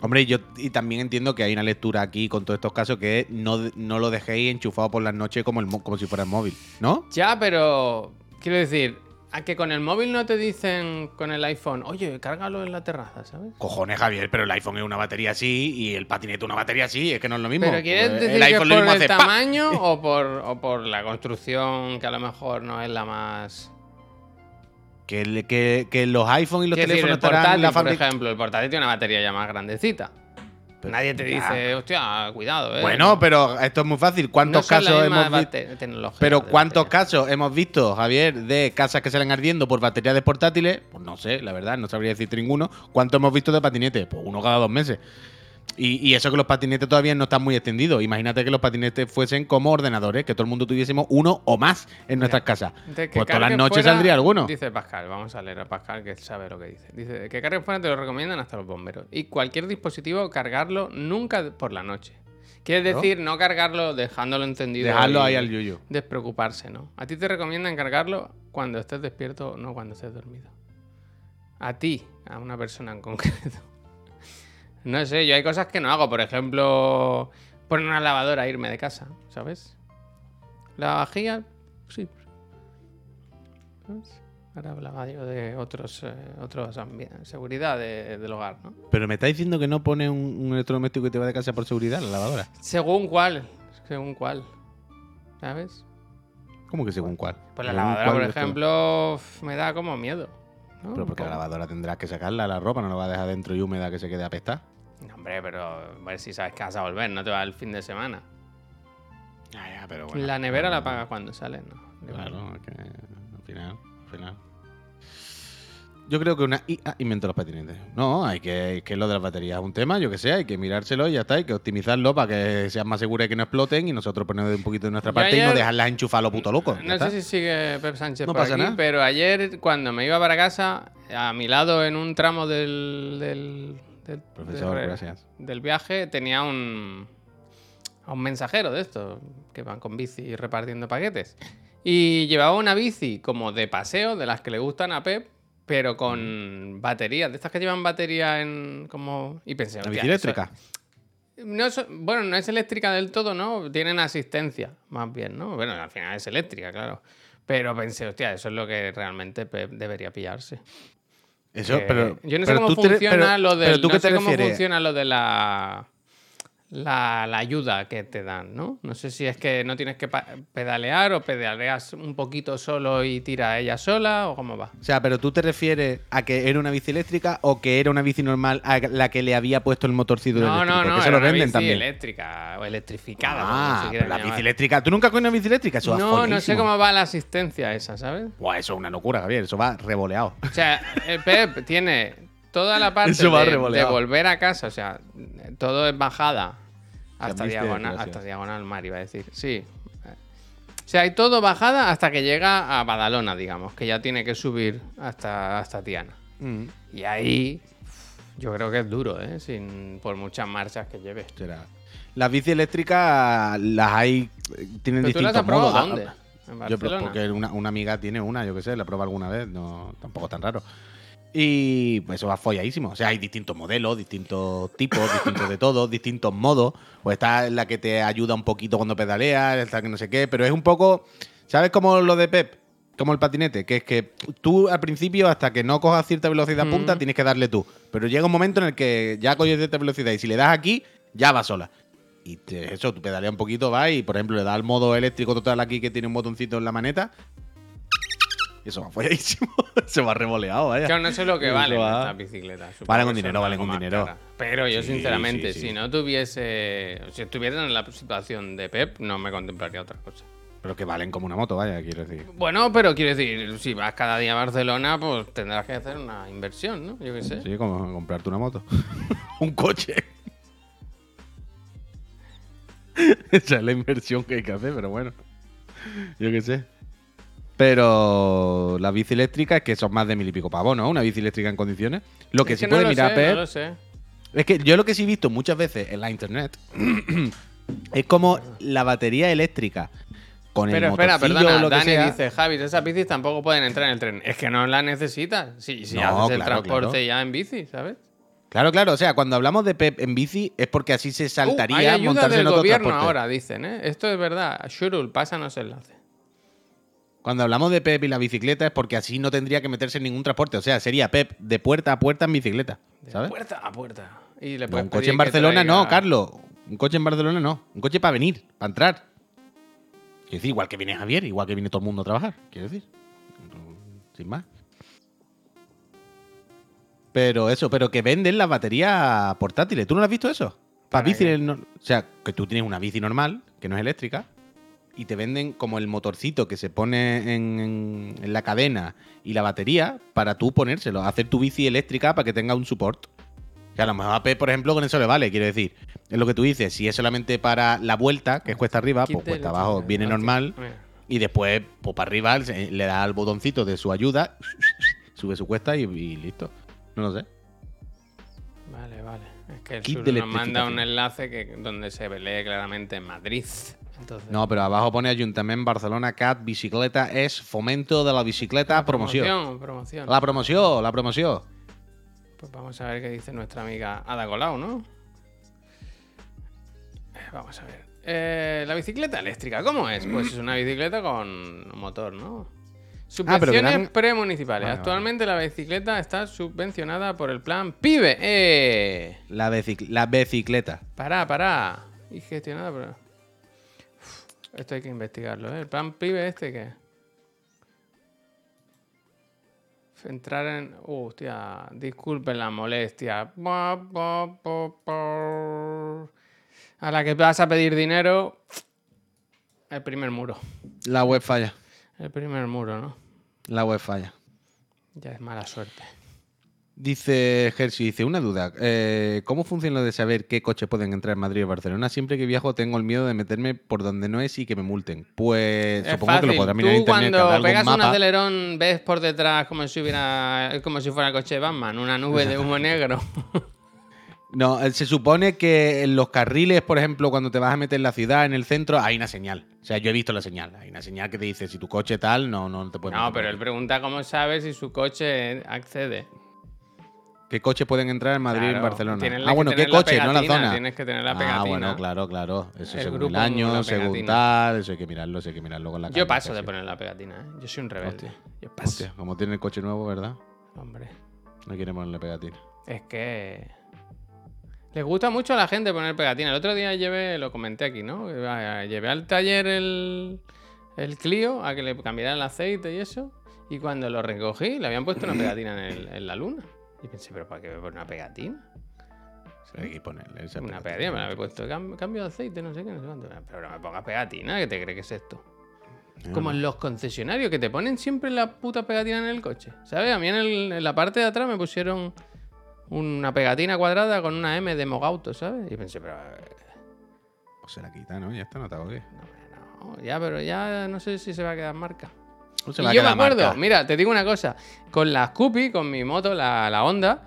Hombre, yo y también entiendo que hay una lectura aquí con todos estos casos que no, no lo dejéis enchufado por las noches como, el, mo- como si fuera el móvil, ¿no? Ya, pero quiero decir, a que con el móvil no te dicen con el iPhone, oye, cárgalo en la terraza, ¿sabes? Cojones, Javier, pero el iPhone es una batería así y el patinete una batería así, es que no es lo mismo. Pero ¿quieres decir el iPhone por el tamaño o por, o por la construcción que a lo mejor no es la más... Que, que, que los iPhone y los Quiero decir, teléfonos el portátil, la por ejemplo, el portátil tiene una batería ya más grandecita. Pero Nadie te dice, hostia, cuidado, eh. Bueno, pero esto es muy fácil. ¿Cuántos No casos hemos visto? Pero ¿cuántos casos hemos visto, Javier, de casas que salen ardiendo por baterías de portátiles? Pues no sé, la verdad, no sabría decirte ninguno. ¿Cuántos hemos visto de patinetes? Pues uno cada dos meses. Y, y eso que los patinetes todavía no están muy extendidos. Imagínate que los patinetes fuesen como ordenadores, que todo el mundo tuviésemos uno o más en nuestras casas. Pues todas las noches fuera- saldría alguno. Dice Pascal, vamos a leer a Pascal que sabe lo que dice. Dice que cargue fuera te lo recomiendan hasta los bomberos. Y cualquier dispositivo, cargarlo nunca por la noche. Quiere decir, no cargarlo dejándolo encendido. Dejarlo ahí al yuyu. Despreocuparse, ¿no? A ti te recomiendan cargarlo cuando estés despierto, no cuando estés dormido. A ti, a una persona en concreto. No sé, yo hay cosas que no hago. Por ejemplo, poner una lavadora e irme de casa, ¿sabes? La vajilla, sí. ¿Sabes? Ahora hablaba yo de otros, eh, otros seguridad de- del hogar, ¿no? Pero me está diciendo que no pone un, un electrodoméstico que te va de casa por seguridad, la lavadora. Según cuál, según cuál, ¿sabes? ¿Cómo que según cuál? Pues la lavadora, por esto. ejemplo, me da como miedo. ¿no? Pero porque la lavadora tendrás que sacarla, la ropa no la va a dejar dentro y húmeda que se quede apestada. No, hombre, pero a ver si sabes que vas a volver, no te va el fin de semana. Ya, ya, pero bueno. la nevera la pagas cuando sales, ¿no? Claro, es que al final, al final. Yo creo que una IA inventó los patinetes. No, hay que, que lo de las baterías es un tema, yo que sé, hay que mirárselo y ya está, hay que optimizarlo para que sean más seguras y que no exploten y nosotros poner un poquito de nuestra parte y no dejarlas enchufar a lo puto loco. No está. sé si sigue Pep Sánchez No por pasa aquí, nada. pero ayer cuando me iba para casa, a mi lado en un tramo del, del, del- Profesor, gracias. del viaje tenía un, a un mensajero de estos que van con bici repartiendo paquetes. Y llevaba una bici como de paseo, de las que le gustan a Pep, pero con baterías, de estas que llevan batería en como... Y pensé, ¿La "Hostia, bici eso- eléctrica? no es- bueno, no es eléctrica del todo, ¿no? Tienen asistencia, más bien, ¿no? Bueno, al final es eléctrica, claro. Pero pensé, hostia, eso es lo que realmente Pep debería pillarse. Eso, Que- pero. yo no sé pero cómo te- funciona pero- lo de pero tú no qué te sé cómo funciona lo de la, la la ayuda que te dan, ¿no? No sé si es que no tienes que pedalear o pedaleas un poquito solo y tira ella sola o cómo va. O sea, pero tú te refieres a que era una bici eléctrica o que era una bici normal a la que le había puesto el motorcito No, eléctrico. no, no, que se lo una venden bici también. eléctrica o electrificada. Ah, la bici eléctrica. ¿Tú nunca cogido una bici eléctrica? Eso No, no sé cómo va la asistencia esa, ¿sabes? Buah, eso es una locura, Javier. Eso va revoleado. O sea, el Pep tiene toda la parte de, de volver a casa, o sea, todo es bajada hasta diagonal, hasta diagonal mar, iba a decir. Sí. O sea, hay todo bajada hasta que llega a Badalona, digamos, que ya tiene que subir hasta, hasta Tiana. Mm, Y ahí yo creo que es duro, ¿eh? Sin, por muchas marchas que lleve. será. Las bicis eléctricas las hay. eh, Tienen ¿Pero tú las distintos has modos. dónde? Ah, ¿En Yo, pero Barcelona? porque una, una amiga tiene una, yo que sé, la prueba alguna vez, no, tampoco tan raro. Y pues eso va folladísimo. O sea, hay distintos modelos, distintos tipos, distintos de todo, distintos modos. Pues está la que te ayuda un poquito cuando pedaleas, está que no sé qué, pero es un poco. ¿Sabes cómo lo de Pep? Como el patinete, que es que tú al principio, hasta que no cojas cierta velocidad Mm. punta, tienes que darle tú. Pero llega un momento en el que ya coges cierta velocidad y si le das aquí, ya va sola. Y te- eso, tú pedaleas un poquito, vas y por ejemplo le das al modo eléctrico total aquí que tiene un botoncito en la maneta. Eso va folladísimo. se va revoleado, vaya. Claro, no sé lo que Eso valen va- estas bicicletas. Valen son dinero, valen más dinero. Pero yo, Sí, sinceramente, sí, sí. si no tuviese. Si estuviera en la situación de Pep, no me contemplaría otra cosa. Pero que valen como una moto, vaya, quiero decir. Bueno, pero quiero decir, si vas cada día a Barcelona, pues tendrás que hacer una inversión, ¿no? Yo qué sé. Sí, como comprarte una moto. un coche. Esa es la inversión que hay que hacer, pero bueno. Yo qué sé. Pero la bici eléctrica es que son más de mil y pico pavos, ¿no? Una bici eléctrica en condiciones. Lo que Es sí no puede lo mirar, sé, Pep, No lo sé. Es que yo lo que sí he visto muchas veces en la internet es como la batería eléctrica con Pero el espera, perdona, lo que Dani sea. dice, Javi, esas bicis tampoco pueden entrar en el tren. Es que no las necesitas. Si, si No, haces el transporte claro. ya en bici, ¿sabes? Claro, claro. O sea, cuando hablamos de Pep en bici es porque así se Uh, saltaría hay ayuda montarse del en otro gobierno transporte. ahora, dicen, ¿eh? Esto es verdad. Shurul, pásanos enlace. Cuando hablamos de Pep y la bicicleta es porque así no tendría que meterse en ningún transporte. O sea, sería Pep de puerta a puerta en bicicleta. De ¿Sabes? puerta a puerta. Y le un coche en Barcelona traiga- no, Carlos. Un coche en Barcelona no. Un coche para venir, para entrar. Quiero decir, igual que viene Javier, igual que viene todo el mundo a trabajar. Quiero decir. Sin más. Pero eso, pero que venden las baterías portátiles. ¿Tú no lo has visto eso? Para ¿Para bici. no- o sea, que tú tienes una bici normal, que no es eléctrica, y te venden como el motorcito que se pone en, en- en la cadena y la batería para tú ponérselo, hacer tu bici eléctrica para que tenga un support. Que a lo mejor a Pep, por ejemplo, con eso le vale, quiero decir. Es lo que tú dices, si es solamente para la vuelta, que es cuesta arriba, pues cuesta abajo viene normal. Y después, pues para arriba, le da al botoncito de su ayuda, sube su cuesta y, y listo. No lo sé. Vale, vale. Es que el Kit sur nos manda un enlace que, donde se lee claramente Madrid. Entonces, No, pero abajo pone Ayuntamiento Barcelona CAT Bicicleta es fomento de la bicicleta promoción. promoción. promoción. La promoción, la promoción. Pues vamos a ver qué dice nuestra amiga Ada Colau, ¿no? Eh, Vamos a ver. Eh, la bicicleta eléctrica, ¿cómo es? Pues es una bicicleta con motor, ¿no? Ah, Subvenciones dan- premunicipales. Vale, Actualmente la bicicleta está subvencionada por el plan PIBE. ¡Eh! La, bicic- la bicicleta. Pará, pará. Y gestionada por... Esto hay que investigarlo, ¿eh? El plan PIBE este, ¿qué? Entrar en... Uh, hostia, disculpen la molestia. A la que vas a pedir dinero... El primer muro. La web falla. El primer muro, ¿no? La web falla. Ya es mala suerte. Dice Hershey, dice, una duda. eh, ¿Cómo funciona lo de saber qué coches pueden entrar en Madrid o Barcelona? Siempre que viajo tengo el miedo de meterme por donde no es y que me multen. Pues Es supongo que lo podrás mirar en Tú internet. que habrá cuando pegas un mapa. acelerón ves por detrás como si hubiera como si fuera el coche de Batman, una nube de humo negro. No, eh, se supone que en los carriles, por ejemplo, cuando te vas a meter en la ciudad, en el centro, hay una señal. O sea, yo he visto la señal. Hay una señal que te dice si tu coche tal, no, no te puedes No, meter pero él pregunta cómo sabe si su coche accede. ¿Qué coches pueden entrar en Madrid y en Barcelona? Ah, bueno, ¿qué tener la coche? No la zona. Tienes que tener la Ah, pegatina. bueno, claro, claro. Eso El según grupo el año, según tal. Eso hay que mirarlo, eso hay que mirarlo con la Yo paso de poner la pegatina, ¿eh? Yo soy un rebelde. Hostia. Yo paso. Hostia, como tiene el coche nuevo, ¿verdad? Hombre. No quiere ponerle pegatina. Es que. Les gusta mucho a la gente poner pegatina. El otro día llevé, lo comenté aquí, ¿no? Iba- Llevé al taller el, el Clio a que le cambiaran el aceite y eso. Y cuando lo recogí, le habían puesto una pegatina en, el- en la luna. Y pensé, ¿pero para qué me pone una pegatina? Hay que ponerle esa Una pegatina. me la había puesto. "Cam- Cambio de aceite, no sé qué, no sé cuánto. Pero no me pongas pegatina, ¿qué te crees que es esto? No, Como en los concesionarios, que te ponen siempre la puta pegatina en el coche. ¿Sabes? A mí en, el- en la parte de atrás me pusieron una pegatina cuadrada con una M de Mogauto, ¿sabes? Y pensé, pero. eh, Pues se la quita, ¿no? Ya está, no te agobies. No, no, ya, pero ya no sé si se va a quedar marca. No se y yo me acuerdo, marca. mira, te digo una cosa. Con la Scoopy, con mi moto, la, la Honda,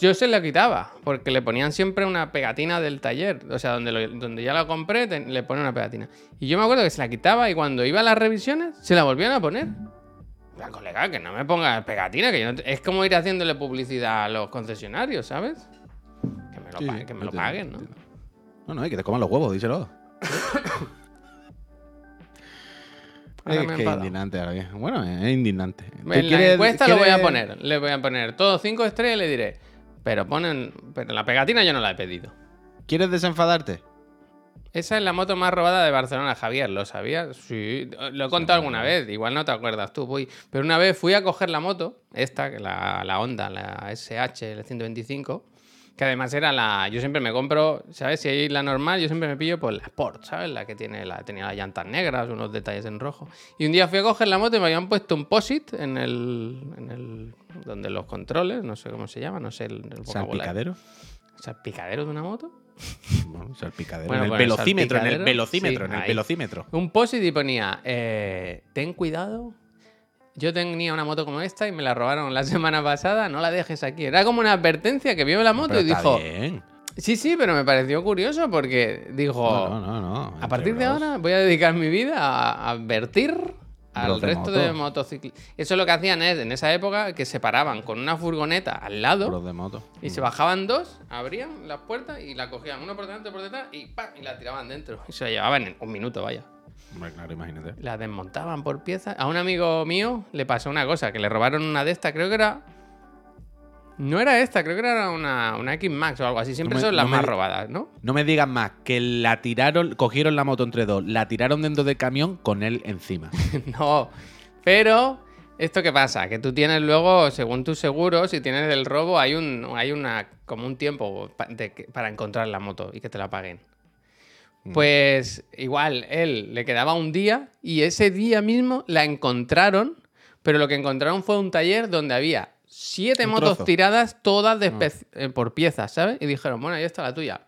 yo se la quitaba. Porque le ponían siempre una pegatina del taller. O sea, donde, lo- donde ya la compré, te- le ponen una pegatina. Y yo me acuerdo que se la quitaba y cuando iba a las revisiones, se la volvían a poner. La colega, que no me ponga pegatina, que yo no te- es como ir haciéndole publicidad a los concesionarios, ¿sabes? Que me lo, Sí, pa- sí, que me lo paguen, ¿no? No, no, hay que te coman los huevos, díselo. Ahora es que es indignante ahora bien. Bueno, es indignante. ¿Tú En la quieres- encuesta lo voy a poner. Le voy a poner todos cinco estrellas y le diré. Pero ponen. Pero la pegatina yo no la he pedido. ¿Quieres desenfadarte? Esa es la moto más robada de Barcelona, Javier. ¿Lo sabías? Sí. Lo he contado alguna vez. Igual no te acuerdas tú, voy. Pero una vez fui a coger la moto, esta, la, la Honda, la SH, el 125. Que además era la. Yo siempre me compro, ¿sabes? Si hay la normal, yo siempre me pillo por la Sport, ¿sabes? La que tiene la, tenía las llantas negras, unos detalles en rojo. Y un día fui a coger la moto y me habían puesto un POSIT en el. En el donde los controles, no sé cómo se llama, no sé el, el. ¿Salpicadero? ¿Salpicadero de una moto? Bueno, salpicadero. Bueno, en el bueno, velocímetro, en el velocímetro, sí, en el velocímetro. Un post y ponía, eh, ten cuidado. Yo tenía una moto como esta y me la robaron la semana pasada, no la dejes aquí. Era como una advertencia que vio la moto Pero y dijo, bien. sí, sí, pero me pareció curioso porque dijo, No, no, no, no. a partir de ahora voy a dedicar mi vida a advertir al resto moto. de motociclistas. Eso lo que hacían es, en esa época, que se paraban con una furgoneta al lado de moto. y se bajaban dos, abrían las puertas y la cogían uno por delante, por detrás y ¡pam! y la tiraban dentro. Y se la llevaban en un minuto, vaya. Hombre, claro, imagínate. La desmontaban por piezas. A un amigo mío le pasó una cosa, que le robaron una de estas, creo que era... No era esta, creo que era una, una X-Max o algo así. Siempre No me- son las no me- más robadas, ¿no? No me digas más que la tiraron, cogieron la moto entre dos, la tiraron dentro del camión con él encima. no. Pero, ¿esto qué pasa? Que tú tienes luego, según tu seguro, si tienes el robo, hay un hay una como un tiempo pa- de que- para encontrar la moto y que te la paguen. Pues igual, él le quedaba un día y ese día mismo la encontraron, pero lo que encontraron fue un taller donde había siete Un motos trozo. tiradas, todas de espe- eh, por piezas, ¿sabes? Y dijeron, bueno, ahí está la tuya.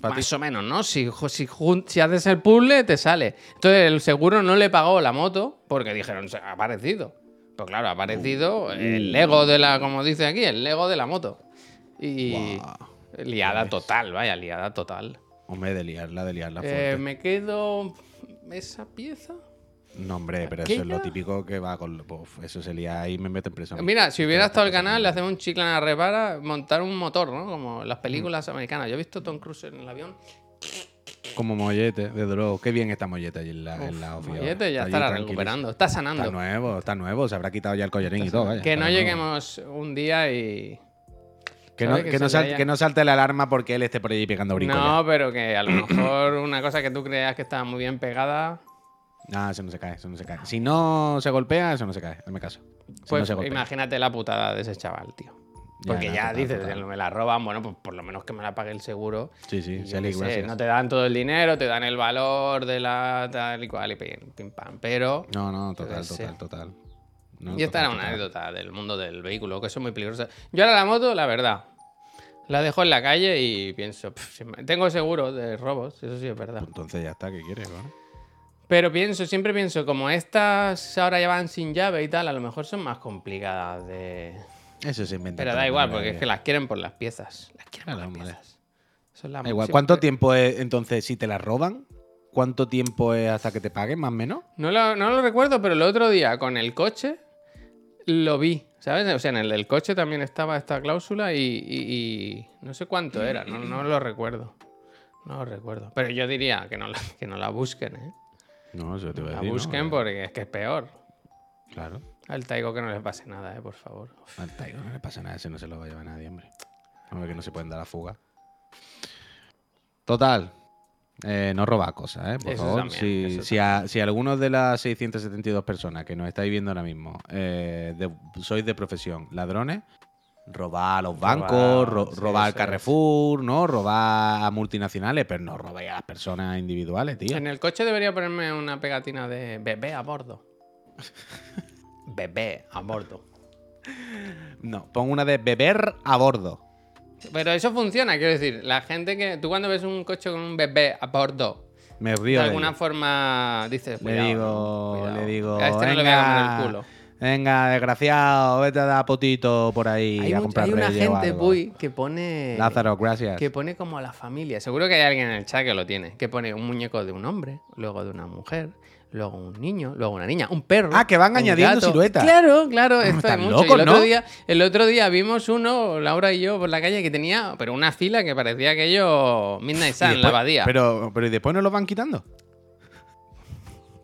Pa' ti. Más o menos, ¿no? Si, si, haces el puzzle, te sale. Entonces el seguro no le pagó la moto porque dijeron, "Se ha aparecido. Pues claro, ha aparecido el Lego de la, como dice aquí, el Lego de la moto. Y liada total, vaya, liada total. Hombre, de liarla, de liarla Eh, fuerte. me quedo esa pieza. No, hombre, pero eso es lo típico que va con... Uf, eso se lía ahí y me mete en presión. Mira, si hubiera estado el canal, le hacemos un chicle a la repara, montar un motor, ¿no? Como en las películas americanas. Yo he visto Tom Cruise en el avión. Como mollete, de droga. Qué bien está mollete allí en la, en la oficina. Mollete ya Está estará recuperando, está sanando. Está nuevo, está nuevo. Se habrá quitado ya el collarín y todo, vaya. Que no nuevo. lleguemos un día y. Que no. Que que, no salte, ya. que no salte la alarma porque él esté por allí pegando brincos. No, pero que a lo mejor una cosa que tú creas que está muy bien pegada. No, eso no se cae, eso no se cae. Si no se golpea, eso no se cae, hazme caso. Si Pues no se imagínate la putada de ese chaval, tío. Porque ya total, dices, total. me la roban, bueno, pues por lo menos que me la pague el seguro. Sí, sí, sé, gracias. no te dan todo el dinero, te dan el valor de la tal y cual y pim, pam. Pero No, no, total, total, total. ¿No? Y esta era una anécdota del mundo del vehículo, que eso es muy peligroso. Yo ahora la moto, la verdad, la dejo en la calle y pienso, "Pff, si me- tengo seguro de robos, eso sí es verdad. Entonces ya está, ¿qué quieres? ¿no? Pero pienso, siempre pienso, como estas ahora ya van sin llave y tal, a lo mejor son más complicadas de... Eso se inventa. Pero da igual, porque eh. es que las quieren por las piezas. Las quieren por las piezas. Eso es la Da igual. ¿Cuánto tiempo es entonces si te la roban? ¿Cuánto tiempo es hasta que te paguen, más o menos? No lo, no lo recuerdo, pero el otro día con el coche lo vi, ¿sabes? O sea, en el del coche también estaba esta cláusula y, y- y no sé cuánto era, no, no lo recuerdo. No lo recuerdo. Pero yo diría que no la, que no la busquen, ¿eh? No, eso te voy a La decir. ¿no? busquen porque es que es peor. Claro. Al Taigo que no le pase nada, ¿eh? Por favor. Al Taigo no le pasa nada, ese no se lo va a llevar nadie, hombre. Hombre, que no se pueden dar la fuga. Total. Eh, no roba cosas, ¿eh? Por Eso favor. también, si, si, a- si algunos de las 672 personas que nos estáis viendo ahora mismo eh, de- sois de profesión ladrones, robar a los bancos, ro- sí, al es. Carrefour, ¿no? Robar a multinacionales, pero no robéis a las personas individuales, tío. En el coche debería ponerme una pegatina de bebé a bordo. bebé a bordo. No, pon una de beber a bordo. Pero eso funciona, quiero decir, la gente que. Tú cuando ves un coche con un bebé a bordo, Me de río de alguna forma dices. Le "Cuidado, digo, cuidado". le digo, A este no le voy a comer venga, el culo. venga, desgraciado, vete a dar potito por ahí Hay, a comprar hay una gente. Puy, que pone. Lázaro, gracias. Que pone como a la familia. Seguro que hay alguien en el chat que lo tiene. Que pone un muñeco de un hombre, luego de una mujer, luego un niño, luego una niña, un perro. Ah, que van añadiendo gato. siluetas. Claro, claro, esto hay están mucho. Y locos, el, otro ¿no? día, el otro día vimos uno, Laura y yo, por la calle que tenía, pero una fila que parecía aquello Midnight Sun, después- la abadía. Pero, pero ¿y después no los van quitando?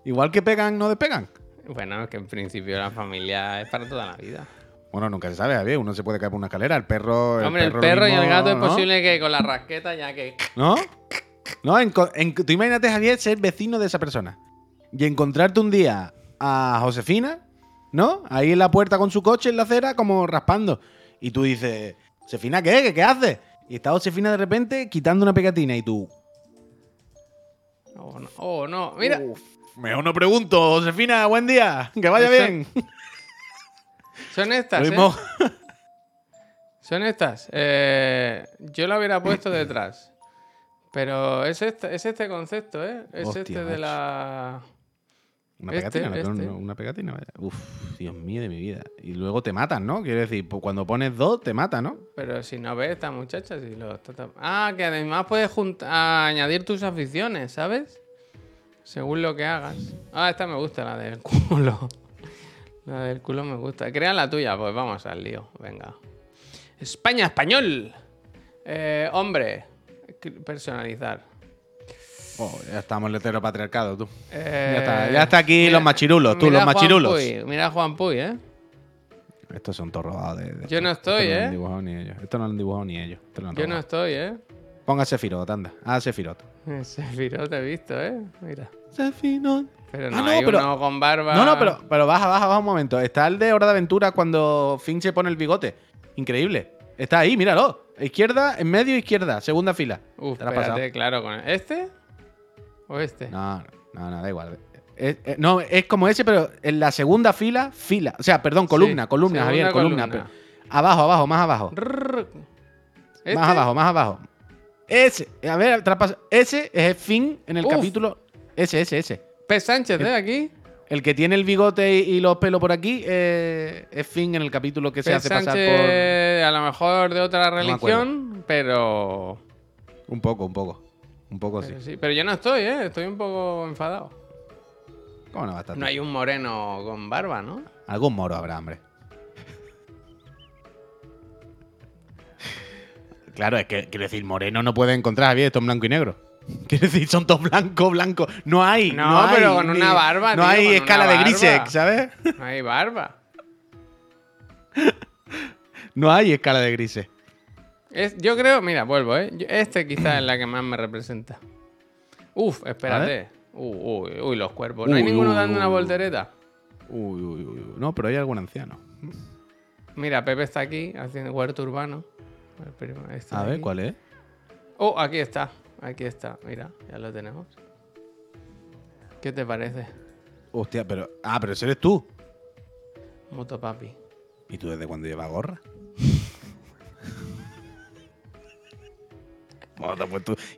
Igual que pegan, no despegan. Bueno, es que en principio la familia es para toda la vida. Bueno, nunca se sabe, Javier. Uno se puede caer por una escalera. El perro. Hombre, el lo perro y el gato es posible que con la rasqueta ya que. ¿No? No, en co- en- tú imagínate, Javier, ser vecino de esa persona. Y encontrarte un día a Josefina, ¿no? Ahí en la puerta con su coche en la acera, como raspando. Y tú dices, ¿Josefina qué? ¿Qué, qué haces? Y está Josefina de repente quitando una pegatina y tú. Oh, no. Oh, no. Mira. Mejor no pregunto, Josefina, buen día, que vaya bien. Son estas, ¿eh? Son estas. Eh, yo la hubiera puesto detrás. Pero es este, es este concepto, ¿eh? Es Hostia, este de macho. Una Este, pegatina, este. una- una pegatina. vaya. Uf, Dios mío de mi vida. Y luego te matan, ¿no? Quiero decir, pues cuando pones dos, te mata, ¿no? Pero si no ves esta muchacha, si lo está Ah, que además puedes añadir tus aficiones, ¿sabes? Según lo que hagas. Ah, esta me gusta, la del culo. La del culo me gusta. Crea la tuya, pues vamos al lío. Venga. España, español. Eh, hombre. Personalizar. Oh, ya estamos en el heteropatriarcado, tú. Eh, Ya está- ya está aquí los machirulos, tú, los machirulos. Puy, mira a Juan Puy, ¿eh? Estos son todos robados de, de Yo no estoy, Esto no ¿eh? han dibujado ni ellos. Esto no lo han dibujado ni ellos. Esto lo han Yo no estoy, ¿eh? Ponga Sefirot, anda. Ah, Sefirot. Sefirot te he visto, ¿eh? Mira. Sefirot. Pero Ah, no, no, hay pero- uno con barba. No, no, pero, pero baja, baja, baja un momento. Está el de Hora de Aventura cuando Finn se pone el bigote. Increíble. Está ahí, míralo. Izquierda, en medio, izquierda. Segunda fila. Uf, espérate, claro, con ¿este? ¿O este? No, no, no, da igual. Es- es- no, es como ese, pero en la segunda fila, fila. O sea, perdón, columna, Sí, columna, Javier, columna. columna. pero- abajo, abajo, más abajo. Rrrr. ¿Este? Más abajo, más abajo. Ese, a ver, traspasa. Ese es el fin en el Uf. capítulo. Ese, ese, ese. P. Sánchez, ¿eh? Aquí. El que tiene el bigote y, los pelos por aquí eh, es fin en el capítulo que se P. hace pasar Sánchez, a lo mejor de otra religión, pero... por. Un poco, un poco. Un poco sí. pero sí. Pero yo no estoy, ¿eh? Estoy un poco enfadado. ¿Cómo no va a estar? No hay un moreno con barba, ¿no? Algún moro habrá, hombre. Claro, es que, quiero decir, moreno no puede encontrar, Javier, esto en blanco y negro. Quiero decir, son todos blancos, blancos. No hay. No, No, hay pero con ni- una barba, No tío, hay escala de grises, ¿sabes? No hay barba. No hay escala de grises. Es- yo creo, mira, vuelvo, ¿eh? Este quizás es la que más me representa. Uf, espérate. Uh, uy, uy, los cuerpos. ¿No hay ninguno uy, dando una voltereta? Uy, uy, uy. No, pero hay algún anciano. Mira, Pepe está aquí haciendo huerto urbano. Este A ver, aquí. ¿cuál es? Oh, aquí está. Aquí está. Mira, ya lo tenemos. ¿Qué te parece? Hostia, pero. Ah, pero ese eres tú. Motopapi. ¿Y tú desde cuándo llevas gorra?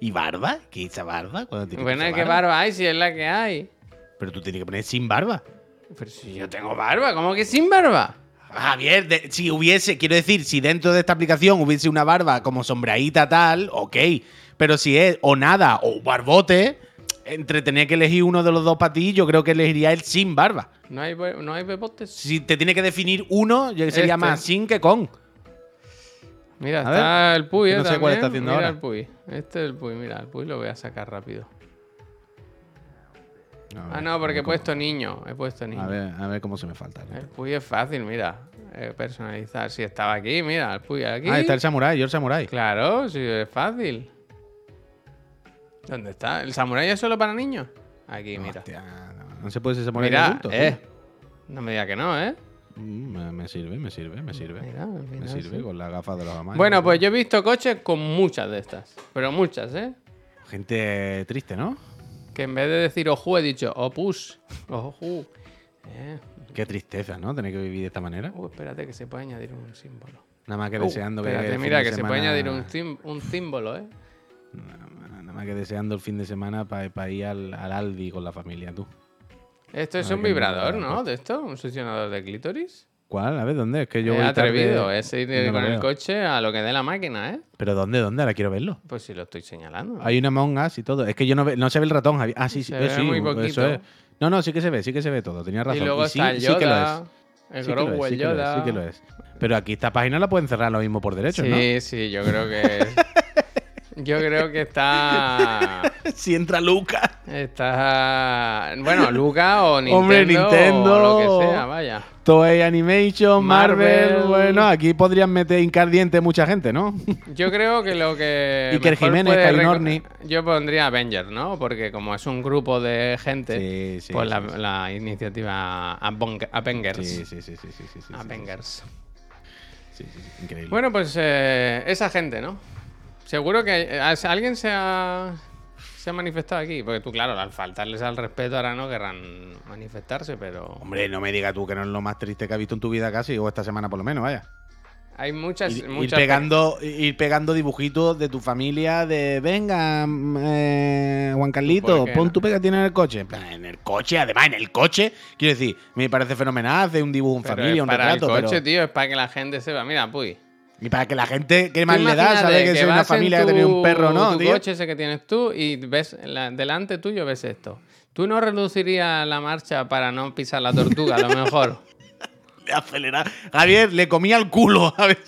¿Y barba? ¿Qué esa barba? ¿Cuándo tienes Bueno, ¿qué barba hay si es la que hay? Pero tú tienes que poner sin barba. Pero si yo tengo barba, ¿cómo que sin barba? Javier, de- si hubiese, quiero decir, si dentro de esta aplicación hubiese una barba como sombradita tal, ok. Pero si es o nada o barbote, entre tener que elegir uno de los dos para ti, yo creo que elegiría el sin barba. ¿No hay, no hay bebotes? Si te tiene que definir uno, yo sería Este. más sin que con. Mira, A está ver, el Puy, ¿eh? no sé cuál está haciendo mira ahora. el Puy. Este es el Puy, mira, el Puy lo voy a sacar rápido. Ah, no, porque he puesto niño. He puesto niño. A ver, a ver cómo se me falta. El Puy es fácil, mira. eh, personalizar. Si estaba aquí, mira, el Puy aquí. Ah, está el samurai, yo el samurai. Claro, sí, es fácil. ¿Dónde está? ¿El samurái es solo para niños? Aquí, mira. Hostia, no, no se puede ser samurai Mira, adulto, eh. No me diga que no, ¿eh? Mm, Me, me sirve, me sirve, me sirve. Mira, me sirve sí. con las gafas de los amantes. Bueno, pues yo he visto coches con muchas de estas. Pero muchas, ¿eh? Gente triste, ¿no? Que en vez de decir oju he dicho opus. Oju. Eh. Qué tristeza, ¿no? Tener que vivir de esta manera. Uh, espérate que se puede añadir un símbolo. Nada más que Uh, deseando espérate, el fin mira de que se puede añadir un símbolo, ¿eh? Nada más que deseando el fin de semana para ir al, al Aldi con la familia, tú. Esto es un vibrador, ¿no? De esto, un succionador de clítoris. ¿Cuál? A ver, ¿dónde? Es que yo Yo voy atrevido, tarde es ir no con el coche a lo que dé la máquina, ¿eh? ¿Pero dónde? ¿Dónde? Ahora quiero verlo. Pues si lo estoy señalando. ¿no? Hay una Among Us y todo. Es que yo no ve- no se ve el ratón. Ah, sí, sí. Se eh, ve sí, muy eso poquito. es. No, no, sí que se ve, sí que se ve todo. Tenía razón. y luego sí, está el sí que lo Yoda, es. el Sí que lo es, Grogu, sí el que lo es, Yoda. sí que lo es. Pero aquí esta página la pueden cerrar lo mismo por derechos, Sí, sí, yo creo que. yo creo que está. si entra Luca. Está. Bueno, Luca o Nintendo. Hombre, Nintendo. O lo que sea, vaya. Toei Animation, Marvel. Marvel. Bueno, aquí podrían meter incardiente mucha gente, ¿no? Yo creo que lo que. Iker Jiménez, puede Kai reco- Norni. Yo pondría Avengers, ¿no? Porque como es un grupo de gente, Sí, sí, pues sí, la, iniciativa Avengers. Sí, sí, sí, sí, Avengers. Sí, sí, sí, increíble. Bueno, pues eh, esa gente, ¿no? Seguro que eh, alguien se ha, se ha manifestado aquí. Porque tú, claro, al faltarles al respeto ahora no querrán manifestarse, pero Hombre, no me digas tú que no es lo más triste que has visto en tu vida casi, o esta semana por lo menos, vaya. hay muchas... Ir, ir muchas pegando, ir pegando dibujitos de tu familia de venga, mm, eh, Juan Carlito, ¿Por qué pon no? tu pegatina en el coche. En plan, En el coche, además, en el coche. Quiero decir, me parece fenomenal hacer un dibujo en familia, un para retrato, el coche, pero. tío, es para que la gente sepa. Mira, puy. Y para que la gente que más le da sabe que, soy una familia que ha tenido un tu- perro, ¿no, tu tío? coche ese que tienes tú y ves la- delante tuyo ves esto. ¿Tú no reducirías la marcha para no pisar la tortuga, a lo mejor? Le acelera. Javier, le comía el culo, ¿sabes?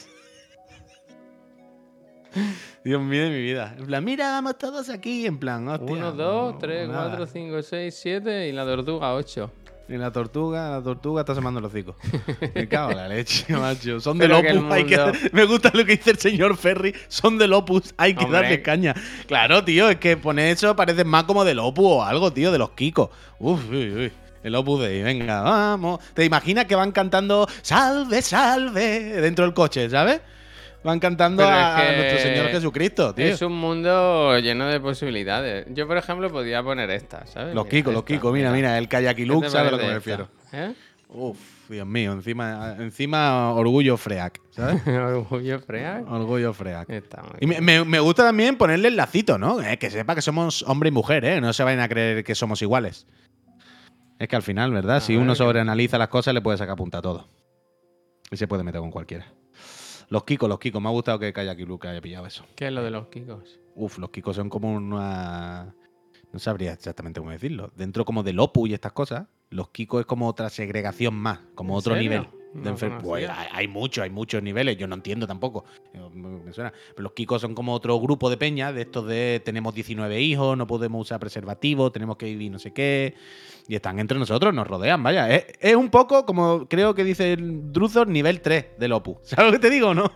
Dios mío de mi vida. En plan, mira, vamos todos aquí. En plan, hostia. 1, 2, no, 3, nada. 4, 5, 6, 7 y la tortuga 8. Y la tortuga, la tortuga está semando los hocico. Me cago en la leche, macho. Son del que Opus. hay que- Me gusta lo que dice el señor Ferry. Son del Opus. Hay que Hombre. darle caña. Claro, tío. Es que poner eso parece más como del Opus o algo, tío. De los Kikos. Uf, uy, uy. El Opus Dei. Venga, vamos. ¿Te imaginas que van cantando Salve, salve dentro del coche, ¿sabes? Van cantando Pero a, es a que nuestro Señor Jesucristo, tío. Es un mundo lleno de posibilidades. Yo, por ejemplo, podría poner esta, ¿sabes? Los Kikos, los Kikos. Mira, mira. El Kayaki ¿Qué Look, te ¿sabes a lo que me refiero? ¿Eh? Uf, Dios mío. Encima, encima orgullo freak, ¿sabes? Orgullo Freak. Orgullo muy Y me, bien. me- me gusta también ponerle el lacito, ¿no? Eh, que sepa que somos hombre y mujer, ¿eh? No se vayan a creer que somos iguales. Es que al final, ¿verdad? A si ver, uno que- sobreanaliza las cosas, le puede sacar punta a todo. Y se puede meter con cualquiera. Los Kikos, los Kikos. Me ha gustado que Kayaki Luke haya pillado eso. ¿Qué es lo de los Kikos? Uf, los Kikos son como una... No sabría exactamente cómo decirlo. Dentro como del Opus y estas cosas, los Kikos es como otra segregación más, como ¿En otro serio? nivel. No. Pues hay, muchos, hay muchos niveles, yo no entiendo tampoco. Me, me suena. Pero los Kikos son como otro grupo de peña, de estos de tenemos 19 hijos, no podemos usar preservativos, tenemos que vivir no sé qué. Y están entre nosotros, nos rodean, vaya. Es, es un poco como creo que dice Druzor, nivel 3 del Opus. ¿Sabes lo que te digo no?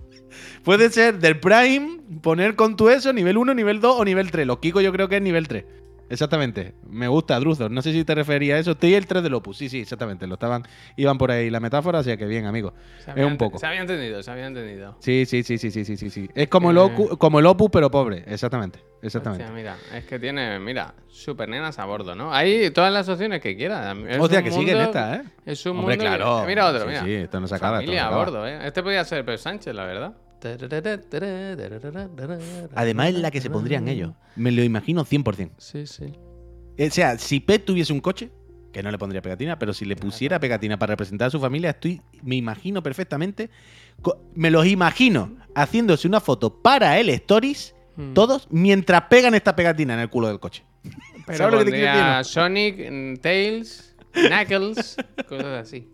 Puede ser del Prime, poner con tu eso, nivel 1, nivel 2 o nivel 3. Los Kikos yo creo que es nivel 3. Exactamente. Me gusta, Druzor. No sé si te refería a eso. Estoy el 3 del Opus. Sí, sí, exactamente. Lo estaban, iban por ahí la metáfora, así que bien, amigo. Es un poco. Se había entendido, se había entendido. Sí, sí, sí, sí, sí, sí, sí, sí. Es como el, Eh. Ocu- como el Opus, pero pobre. Exactamente, exactamente. Hostia, mira, es que tiene, mira, super nenas a bordo, ¿no? Hay todas las opciones que quieras. Es Hostia, un que siguen mundo- estas, ¿eh? Es un Hombre, mundo que- claro. Mira otro, Sí, mira. sí, esto no se acaba, esto no Familia se a bordo, ¿eh? Este podría ser Pedro Sánchez, la verdad. Además es la que se pondrían ellos. Me lo imagino 100%. Sí, sí. O sea, si Pet tuviese un coche, que no le pondría pegatina, pero si le pusiera pegatina para representar a su familia, estoy, me imagino perfectamente, me los imagino haciéndose una foto para el Stories, Mm. todos, mientras pegan esta pegatina en el culo del coche. Pero ¿Sabes lo que te? Sonic, Tails, Knuckles, cosas así.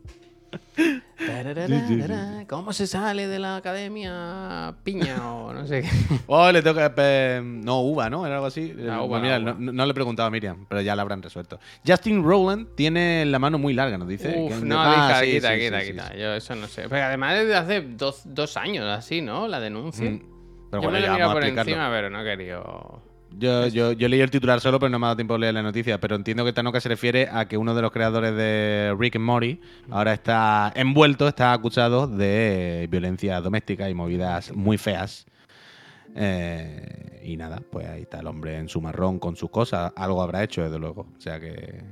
¿Cómo se sale de la academia piña o no sé qué? Oh, le toca. pe- no, uva, ¿no? Era algo así. La Eh, uva, mira, la no, uva. no le he preguntado a Miriam, pero ya la habrán resuelto. Justin Rowland tiene la mano muy larga, nos dice. Uf, no, Ah, quita, sí, quita, sí, quita, sí. Yo eso no sé. Pero además desde hace dos, dos años así, ¿no? La denuncia. Mm, Pero Yo bueno, me lo ya a por explicarlo. encima, pero no he querido... Yo, yo, yo leí el titular solo, pero no me ha dado tiempo de leer la noticia. Pero entiendo que Tanoka se refiere a que uno de los creadores de Rick and Morty ahora está envuelto, está acusado de violencia doméstica y movidas muy feas. Eh, y nada, pues ahí está el hombre en su marrón con sus cosas. Algo habrá hecho, desde luego. O sea que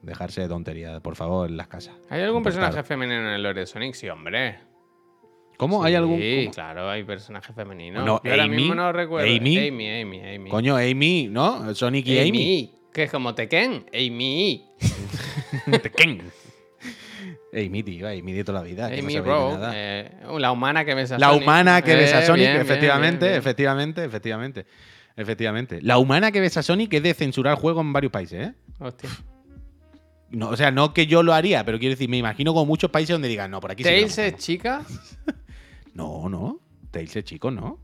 dejarse de tonterías, por favor, en las casas. ¿Hay algún personaje femenino en el lore de Sonic? Sí, hombre. ¿Cómo? ¿Hay algún...? Sí, claro, hay personaje femenino. Bueno, Yo ahora Amy, mismo no recuerdo. Amy. Amy, Amy, Amy. Coño, Amy, ¿no? Sonic y Amy. Que es como Tekken. Amy. Tekken. Amy, tío, Amy de toda la vida. no Amy de Rowe. eh, la humana que besa a La Sonic. humana que besa a Eh, Sonic, bien, bien, efectivamente, bien, bien. efectivamente, efectivamente. Efectivamente. La humana que besa a Sonic es de censurar juegos en varios países, ¿eh? Hostia. No, o sea, no que yo lo haría, pero quiero decir, me imagino como muchos países donde digan, no, por aquí sí Tails no es podemos". chica. No, no. Tails es chico, ¿no?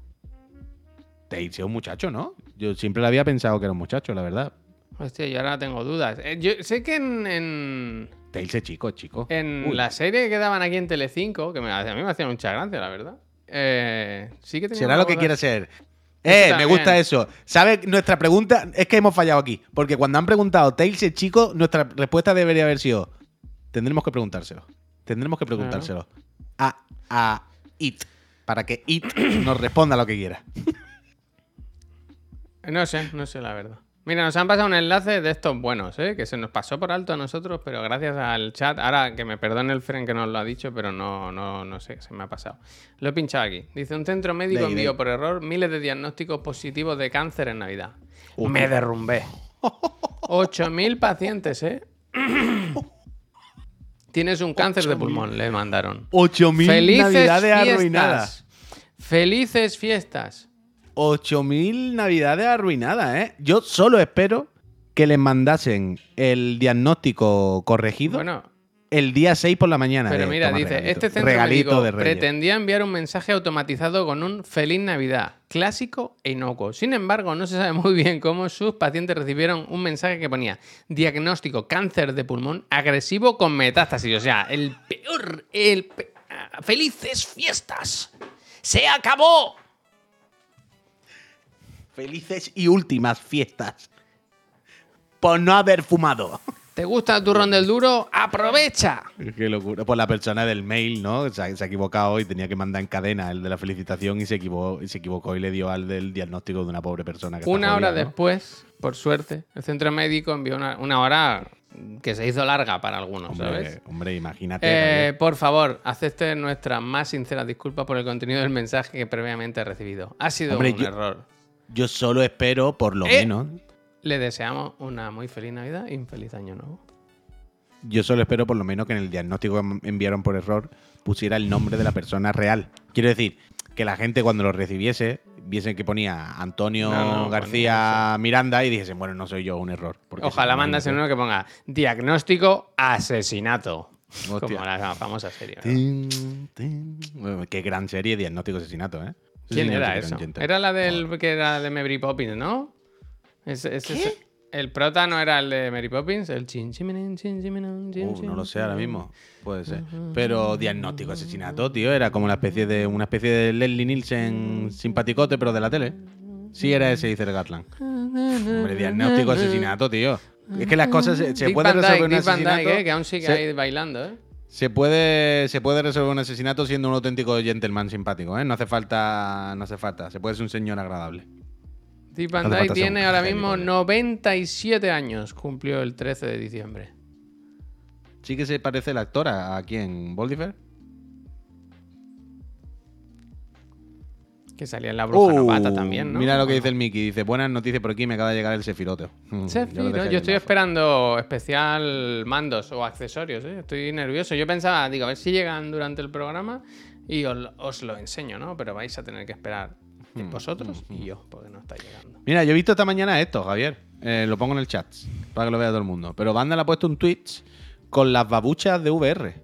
Tails es un muchacho, ¿no? Yo siempre le había pensado que era un muchacho, la verdad. Hostia, yo ahora tengo dudas. Eh, yo sé que en, en, Tails es chico, chico. en Uy. la serie que daban aquí en Telecinco, que me, a mí me hacía mucha gracia, la verdad. Eh, sí que tenía Será lo que quiera ser. Eh, me gusta eso. ¿Sabes? Nuestra pregunta es que hemos fallado aquí. Porque cuando han preguntado Tails es chico, nuestra respuesta debería haber sido: tendremos que preguntárselo. Tendremos que preguntárselo a, a It. Para que It nos responda lo que quiera. No sé, no sé la verdad. Mira, nos han pasado un enlace de estos buenos, ¿eh? que se nos pasó por alto a nosotros, pero gracias al chat, ahora que me perdone el Fren que nos lo ha dicho, pero no, no, no sé, se me ha pasado. Lo he pinchado aquí. Dice, un centro médico envió por error miles de diagnósticos positivos de cáncer en Navidad. Uf. Me derrumbé. 8.000 pacientes, ¿eh? Tienes un cáncer de 8.000. pulmón, le mandaron. 8.000 Felices navidades fiestas. arruinadas. Felices fiestas. 8.000 navidades arruinadas, ¿eh? Yo solo espero que les mandasen el diagnóstico corregido Bueno, el día 6 por la mañana. Pero mira, "Toma, dice, regalito". este centro regalito médico de pretendía enviar un mensaje automatizado con un Feliz Navidad, clásico e inocuo. Sin embargo, no se sabe muy bien cómo sus pacientes recibieron un mensaje que ponía diagnóstico cáncer de pulmón agresivo con metástasis. O sea, el peor, ah, felices fiestas. Se acabó. Felices y últimas fiestas. Por no haber fumado. ¿Te gusta el turrón del duro? ¡Aprovecha! Qué locura. Pues la persona del mail, ¿no? Se ha, se ha equivocado y tenía que mandar en cadena el de la felicitación y se equivocó y, se equivocó y le dio al del diagnóstico de una pobre persona. Que Una hora jodida, ¿no? después, por suerte, el centro médico envió una, una hora que se hizo larga para algunos, ¿sabes? Hombre, imagínate. Eh, por favor, acepte nuestras más sinceras disculpas por el contenido del mensaje que previamente he recibido. Ha sido Hombre, un yo- error. Yo solo espero, por lo Eh. menos, Le deseamos una muy feliz Navidad y un feliz año nuevo. yo solo espero por lo menos que en el diagnóstico que enviaron por error pusiera el nombre de la persona real. Quiero decir, que la gente cuando lo recibiese viese que ponía Antonio No, no, García Miranda y dijesen, bueno, no soy yo, un error. Ojalá mandasen uno que ponga diagnóstico asesinato. Hostia. Como la famosa serie. Qué gran serie, Diagnóstico Asesinato, ¿eh? ¿Quién sí era no sé eso? Era la del que era de Mary Poppins, ¿no? Ese- ese- ese- el prota no era el de Mary Poppins, el chin chiminín, chin chin, Uh, no lo sé ahora mismo. Puede ser. Pero diagnóstico asesinato, tío, era como una especie de una especie de Leslie Nielsen simpaticote, pero de la tele. Sí, era ese, dice el Gatland. Hombre, diagnóstico asesinato, tío. Es que las cosas se, se Dick puede Van Dyke, resolver un Van Dyke, asesinato. eh, que aún sigue se- ahí bailando, ¿eh? Se puede, se puede resolver un asesinato siendo un auténtico gentleman simpático, ¿eh? No hace falta, no hace falta. Se puede ser un señor agradable. Dick Van Dyke tiene ahora mismo coño. 97 años. Cumplió el 13 de diciembre. Sí que se parece el actor a, a quién, Boldifer. Que salía en la bruja novata Uh, también, ¿no? Mira lo que dice el Mickey. Dice, buenas noticias por aquí, me acaba de llegar el Sefirote. Sefiro, yo, estoy esperando especial mandos o accesorios, ¿eh? estoy nervioso. Yo pensaba, digo, a ver si llegan durante el programa y os, os lo enseño, ¿no? Pero vais a tener que esperar Hmm, vosotros y yo, porque no está llegando. Mira, yo he visto esta mañana esto, Javier. Eh, lo pongo en el chat para que lo vea todo el mundo. Pero Banda le ha puesto un Twitch con las babuchas de VR.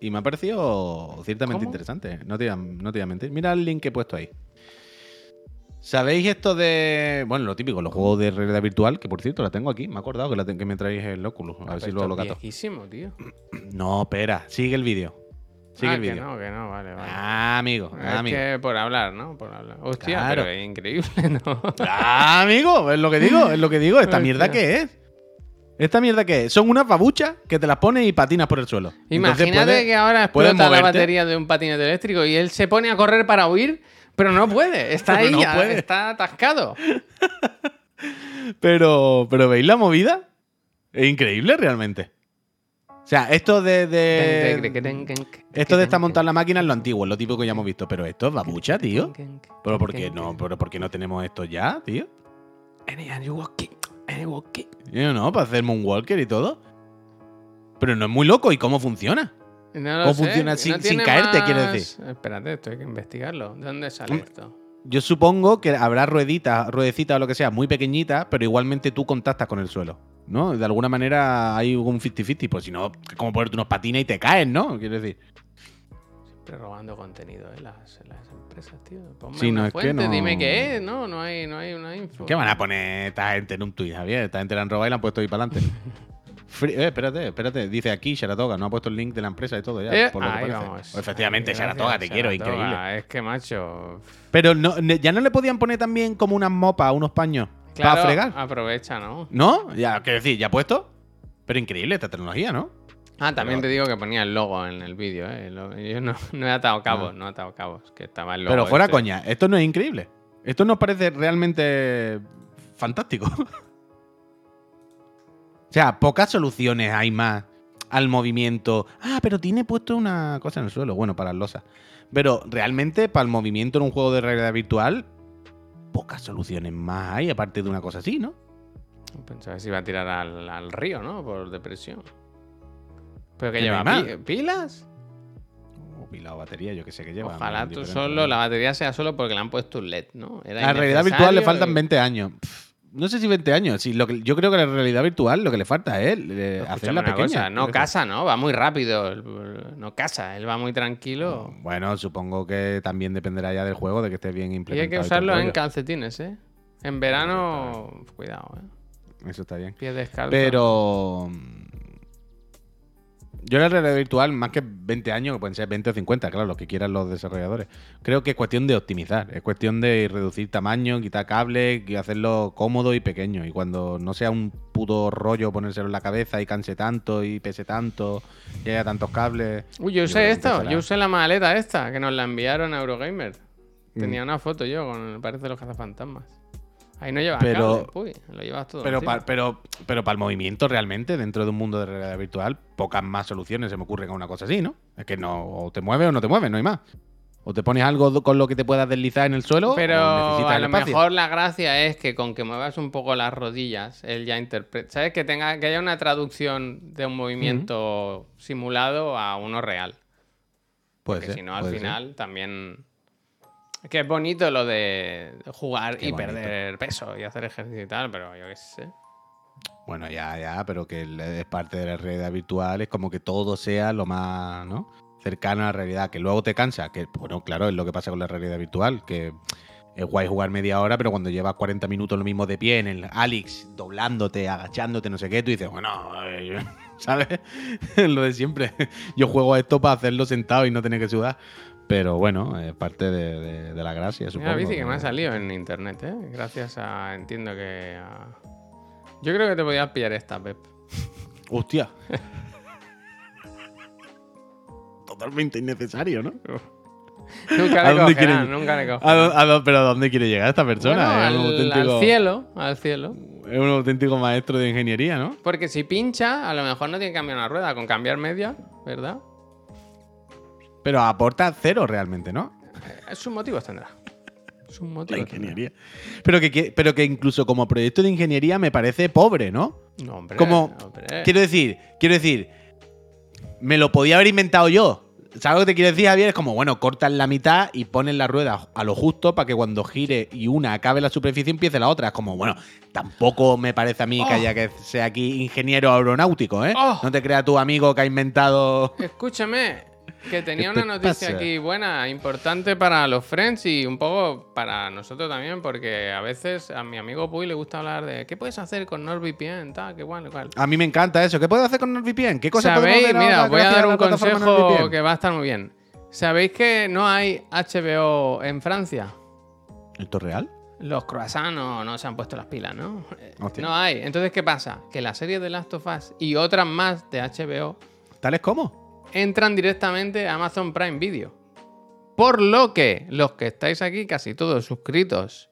Y me ha parecido ciertamente ¿Cómo? interesante. No te, voy a- no te voy a mentir. Mira el link que he puesto ahí. ¿Sabéis esto de. Bueno, lo típico, los juegos de realidad virtual? Que por cierto, la tengo aquí. Me he acordado que, la ten- que me traéis el Oculus. A ver si luego lo viejísimo, tío. No, espera. Sigue el vídeo. Sigue ah, el que vídeo. no, que no, vale, vale. Ah, amigo. es Ah, amigo. que por hablar, ¿no? Por hablar. Hostia, Claro. pero es increíble, ¿no? Ah, amigo, es lo que digo, es lo que digo. ¿Esta mierda qué es? ¿Esta mierda qué es? Son unas babuchas que te las pones y patinas por el suelo. Imagínate puedes- que ahora explota la batería de un patinete eléctrico y él se pone a correr para huir, pero no puede. Está ahí, no puede. está atascado. Pero, pero ¿veis la movida? Es increíble realmente. O sea, esto de. de esto de estar montado en la máquina es lo antiguo, es lo típico que ya hemos visto. Pero esto es babucha, tío. ¿Pero por qué no? ¿Pero por qué no tenemos esto ya, tío? Yo no, para hacer Moonwalker y todo. Pero no es muy loco. ¿Y cómo funciona? No lo ¿Cómo sé, funciona no sin- caerte, quiero más- decir? Espérate, esto hay que investigarlo. ¿De dónde sale esto? Yo supongo que habrá rueditas, ruedecitas o lo que sea, muy pequeñitas, pero igualmente tú contactas con el suelo, ¿no? De alguna manera hay un 50-50, pues si no, es como ponerte unos patines y te caes, ¿no? Quiero decir. Siempre robando contenido, ¿eh? Las, las empresas, tío. Ponme Sí, no, una es que fuente, no- dime qué es. No, no hay, no hay una info. ¿Qué van a poner esta gente en un tuit, Javier? Esta gente la han robado y la han puesto ahí para adelante. eh, espérate, espérate. Dice aquí Saratoga, no ha puesto el link de la empresa y todo ya. Eh, por lo que ahí parece. vamos. O efectivamente, gracias, te quiero, increíble. Es que, macho. Pero no, ne- ya no le podían poner también como unas mopas, unos paños Claro, para fregar. aprovecha, ¿no? ¿No? Ya, quiero decir, ya puesto. Pero increíble esta tecnología, ¿no? Ah, también Pero- te digo que ponía el logo en el vídeo, ¿eh? Yo no, no he atado cabos, no he atado cabos. Que estaba el logo. Pero fuera este. coña, esto no es increíble. Esto nos parece realmente fantástico. o sea, pocas soluciones hay más al movimiento. Ah, pero tiene puesto una cosa en el suelo. Bueno, para las losas. Pero realmente, para el movimiento en un juego de realidad virtual, pocas soluciones más hay, aparte de una cosa así, ¿no? Pensaba que se iba a tirar al, al río, ¿no? Por depresión. ¿Pero que lleva? pi- más. ¿Pilas? O pila o batería, yo que sé que lleva. Ojalá tú solo, ¿no? la batería sea solo porque le han puesto un LED, ¿no? Era A la realidad virtual le faltan y- 20 años. Pff, No sé si 20 años. Sí, lo que, yo creo que la realidad virtual lo que le falta es eh, hacerla una pequeña. cosa, no casa, ¿no? Va muy rápido. No casa, él va muy tranquilo. Bueno, supongo que también dependerá ya del juego, de que esté bien Y implementado. hay que y todo el usarlo en calcetines, ¿eh? En verano, cuidado, ¿eh? Eso está bien. Pies descalzos. Pero. Yo la realidad virtual, más que 20 años, que pueden ser 20 o 50, claro, lo que quieran los desarrolladores. Creo que es cuestión de optimizar, es cuestión de reducir tamaño, quitar cables y hacerlo cómodo y pequeño. Y cuando no sea un puto rollo ponérselo en la cabeza y canse tanto y pese tanto y haya tantos cables. Uy, yo usé esto, yo usé la maleta esta, que nos la enviaron a Eurogamer. Mm. Tenía una foto yo con, parece, los cazafantasmas. Ahí no llevas Pero- cable, uy, lo llevas todo. Pero pero, pero para el movimiento realmente, dentro de un mundo de realidad virtual, pocas más soluciones se me ocurren a una cosa así, ¿no? Es que no, o te mueves o no te mueves, no hay más. O te pones algo con lo que te puedas deslizar en el suelo, Pero o a lo espacio. mejor la gracia es que con que muevas un poco las rodillas, él ya interpreta. ¿Sabes? Que tenga que haya una traducción de un movimiento simulado a uno real. Porque si no, al ser. final también. Que es bonito lo de jugar Qué y bonito. perder peso y hacer ejercicio y tal, pero yo qué sé. Bueno, ya, ya, pero que es parte de la realidad virtual, es como que todo sea lo más, ¿no? Cercano a la realidad, que luego te cansa, que, bueno, claro, es lo que pasa con la realidad virtual, que es guay jugar media hora, pero cuando llevas 40 minutos lo mismo de pie en el Alex, doblándote, agachándote, no sé qué, tú dices, bueno, eh, ¿sabes? lo de siempre. Yo juego a esto para hacerlo sentado y no tener que sudar. Pero bueno, es parte de, de- de la gracia, supongo. la bici que me ha salido en internet, ¿eh? Gracias a. Entiendo que. a- Yo creo que te podías pillar esta, Pep. Hostia. Totalmente innecesario, ¿no? Nunca ¿A le dónde cogerán, quiere- nunca le ¿A ¿Pero a dónde quiere llegar esta persona? Bueno, es, un al, auténtico, al cielo, al cielo. es un auténtico maestro de ingeniería, ¿no? Porque si pincha, a lo mejor no tiene que cambiar una rueda, con cambiar media, ¿verdad? Pero aporta cero realmente, ¿no? Eh, Sus motivos tendrá. Sus La motivos ingeniería. Pero que, pero que incluso como proyecto de ingeniería me parece pobre, ¿no? No, hombre. Como- hombre. Quiero decir, quiero decir, me lo podía haber inventado yo. ¿Sabes lo que te quiero decir, Javier? Es como, bueno, cortas la mitad y pones la rueda a lo justo para que cuando gire y una acabe la superficie empiece la otra. Es como, bueno, tampoco me parece a mí que Oh. haya que sea aquí ingeniero aeronáutico, ¿eh? Oh. No te creas tu amigo que ha inventado. Escúchame, que tenía ¿Qué una noticia pasa? aquí buena, importante para los friends y un poco para nosotros también, porque a veces a mi amigo Puy le gusta hablar de qué puedes hacer con NordVPN, tal, qué guay, cual. A mí me encanta eso. ¿Qué puedo hacer con NordVPN? ¿Qué cosas ¿Sabéis? hacer Mira, os voy a dar un consejo que va a estar muy bien. ¿Sabéis que no hay HBO en Francia? ¿Esto es real? Los croissants no, no se han puesto las pilas, ¿no? Eh, Hostia. No hay. Entonces, ¿qué pasa? Que la serie de Last of Us y otras más de HBO ¿Tales como? Entran directamente a Amazon Prime Video. Por lo que los que estáis aquí, casi todos suscritos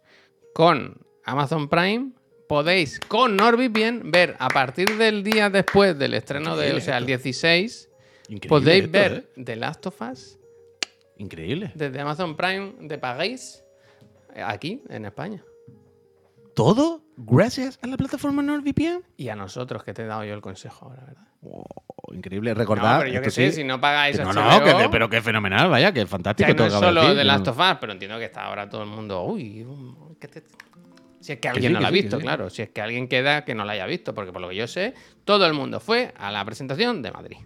con Amazon Prime, podéis con NordVPN ver a partir del día después del estreno de, o sea, el 16, Increíble. podéis esto, ver ¿eh? The Last of Us Increíble. desde Amazon Prime de paguéis eh, aquí en España. ¿Todo gracias a la plataforma NordVPN? Y a nosotros que te he dado yo el consejo ahora, ¿verdad? Increíble. Recordad. no, pero yo que sé, sí, si no pagáis no, no, que pero qué fenomenal, vaya, que fantástico. no todo es solo de Last of Us, pero entiendo que está ahora todo el mundo. Uy, um, ¿qué te- si es que alguien sí, no la ha visto, sí. claro. Si es que alguien queda que no la haya visto, porque por lo que yo sé, todo el mundo fue a la presentación de Madrid.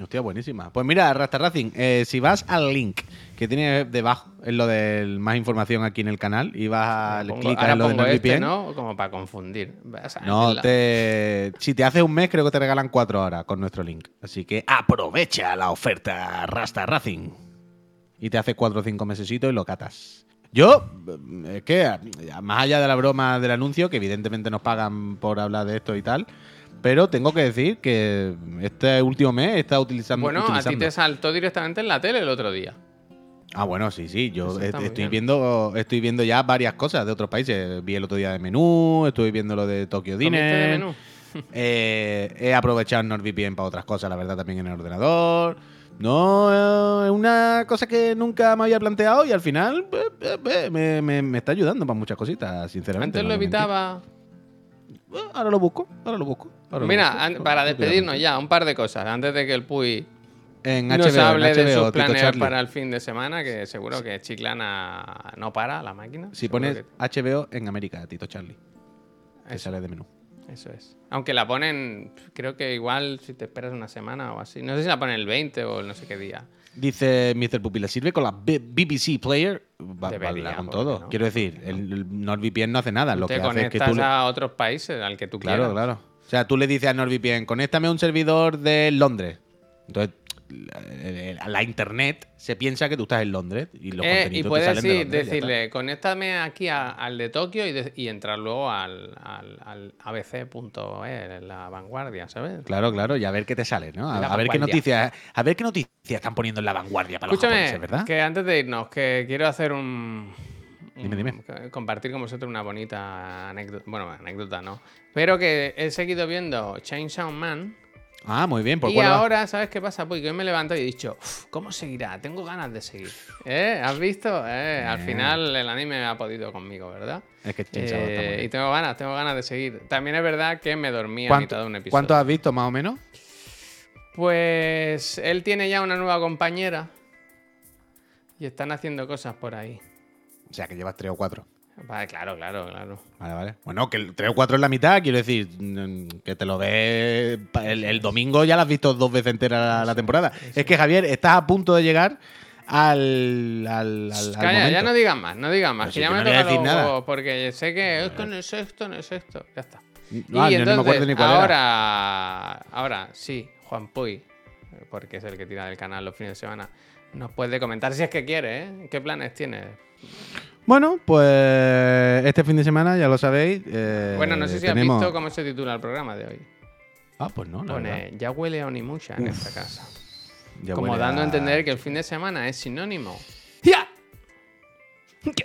Hostia, buenísima. Pues mira, Rasta Racing, eh, si vas al link que tiene debajo, en lo de más información aquí en el canal, y vas a Pongo- clicar ahora en lo de este. ¿no? Como para confundir. A- No, te, si te haces un mes, creo que te regalan cuatro horas con nuestro link. Así que aprovecha la oferta Rasta Racing. Y te haces cuatro o cinco mesecitos y lo catas. Yo, eh, es que, más allá de la broma del anuncio, que evidentemente nos pagan por hablar de esto y tal, pero tengo que decir que este último mes he estado utilizando. Bueno, a ti te saltó directamente en la tele el otro día. Ah, bueno, sí, sí. Yo est- estoy bien. viendo, estoy viendo ya varias cosas de otros países. Vi el otro día de menú, estoy viendo lo de Tokyo ¿Comiste de Diner. menú? Eh, he aprovechado NordVPN para otras cosas, la verdad, también en el ordenador. No, eh, es una cosa que nunca me había planteado y al final eh, me, me- me está ayudando para muchas cositas, sinceramente. Antes no lo mentir. evitaba. Ahora lo busco, ahora lo busco. Mira, an- para despedirnos ya, un par de cosas. Antes de que el Puy En nos HBO, en hable de sus planes para el fin de semana, que seguro que Chiclana no para la máquina. Si pones que- HBO en América, Tito Charlie, te Eso. sale de menú. Eso es. Aunque la ponen, creo que igual si te esperas una semana o así. No sé si la ponen el 20 o el no sé qué día. Dice Mr. Pupila, ¿sirve con la B- BBC Player? Va, Debería, con ¿por todo. no? Quiero decir, el, NordVPN no hace nada. Lo te que hace es que conectas tú... le- a otros países al que tú Claro, quieras. claro. O sea, tú le dices a NordVPN, conéctame a un servidor de Londres. Entonces, la, la internet se piensa que tú estás en Londres y los Eh, y contenidos te puedes salen de sí, Londres, ya decirle, conéctame aquí a- al de Tokio y, de- y entrar luego al, al, al abc.e, la vanguardia, ¿sabes? Claro, claro, y a ver qué te sale, ¿no? A, ver qué noticias, a ver qué noticias están poniendo en la vanguardia para los japoneses, ¿verdad? que antes de irnos, que quiero hacer un... Dime, dime. que- Compartir con vosotros una bonita anécdota. Bueno, anécdota no. Pero que he seguido viendo Chainsaw Man. Ah, muy bien, ¿por Y cuál va? ahora, ¿sabes qué pasa? Pues que hoy me levanto y he dicho, "Uf, ¿cómo seguirá? Tengo ganas de seguir. ¿Eh? ¿Has visto? Eh, Al Eh. final el anime ha podido conmigo, ¿verdad? Es que Eh, y tengo ganas, tengo ganas de seguir. También es verdad que me dormí a ¿Cuánto- mitad de un episodio. ¿Cuántos has visto, más o menos? Pues él tiene ya una nueva compañera y están haciendo cosas por ahí. O sea, que llevas tres o cuatro. Vale, claro, claro, claro. Vale, vale. Bueno, que el 3 o 4 es la mitad, quiero decir, mm, que te lo ves. El, el domingo ya la has visto dos veces entera la, la temporada. Es que, Javier, estás a punto de llegar al. al, ya no digas más, no digas más. Pero que ya que me no le voy a toca decir nada. porque sé que esto no es esto, no es esto. Ya está. Ah, y yo no me acuerdo entonces, ni cuál era. ahora, ahora sí, Juan Puy, porque es el que tira del canal los fines de semana, nos puede comentar si es que quiere, ¿eh? ¿Qué planes tiene? Bueno, pues este fin de semana, ya lo sabéis. eh, bueno, no sé si tenemos- has visto cómo se titula el programa de hoy. Ah, pues no, la verdad. Pone, ya huele a Onimusha en esta casa. Ya Como dando a a- entender que el fin de semana es sinónimo.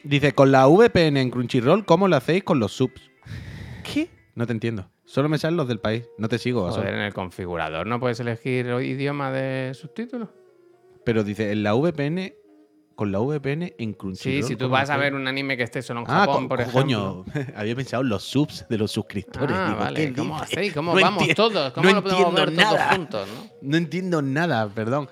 Dice, con la VPN en Crunchyroll, ¿cómo lo hacéis con los subs? ¿Qué? No te entiendo. Solo me salen los del país. No te sigo. Joder, en el configurador no puedes elegir idioma de subtítulos. Pero dice, en la VPN, con la VPN en Sí, Crunchyroll. si tú ¿cómo vas a ver un anime que esté solo en Ah, Japón, por ejemplo. coño, había pensado en los subs de los suscriptores. Ah, Digo, vale. ¿qué ¿Cómo hacéis? ¿Cómo No vamos todos? ¿Cómo no lo podemos ver entiendo todos nada. juntos, no? No entiendo nada, perdón.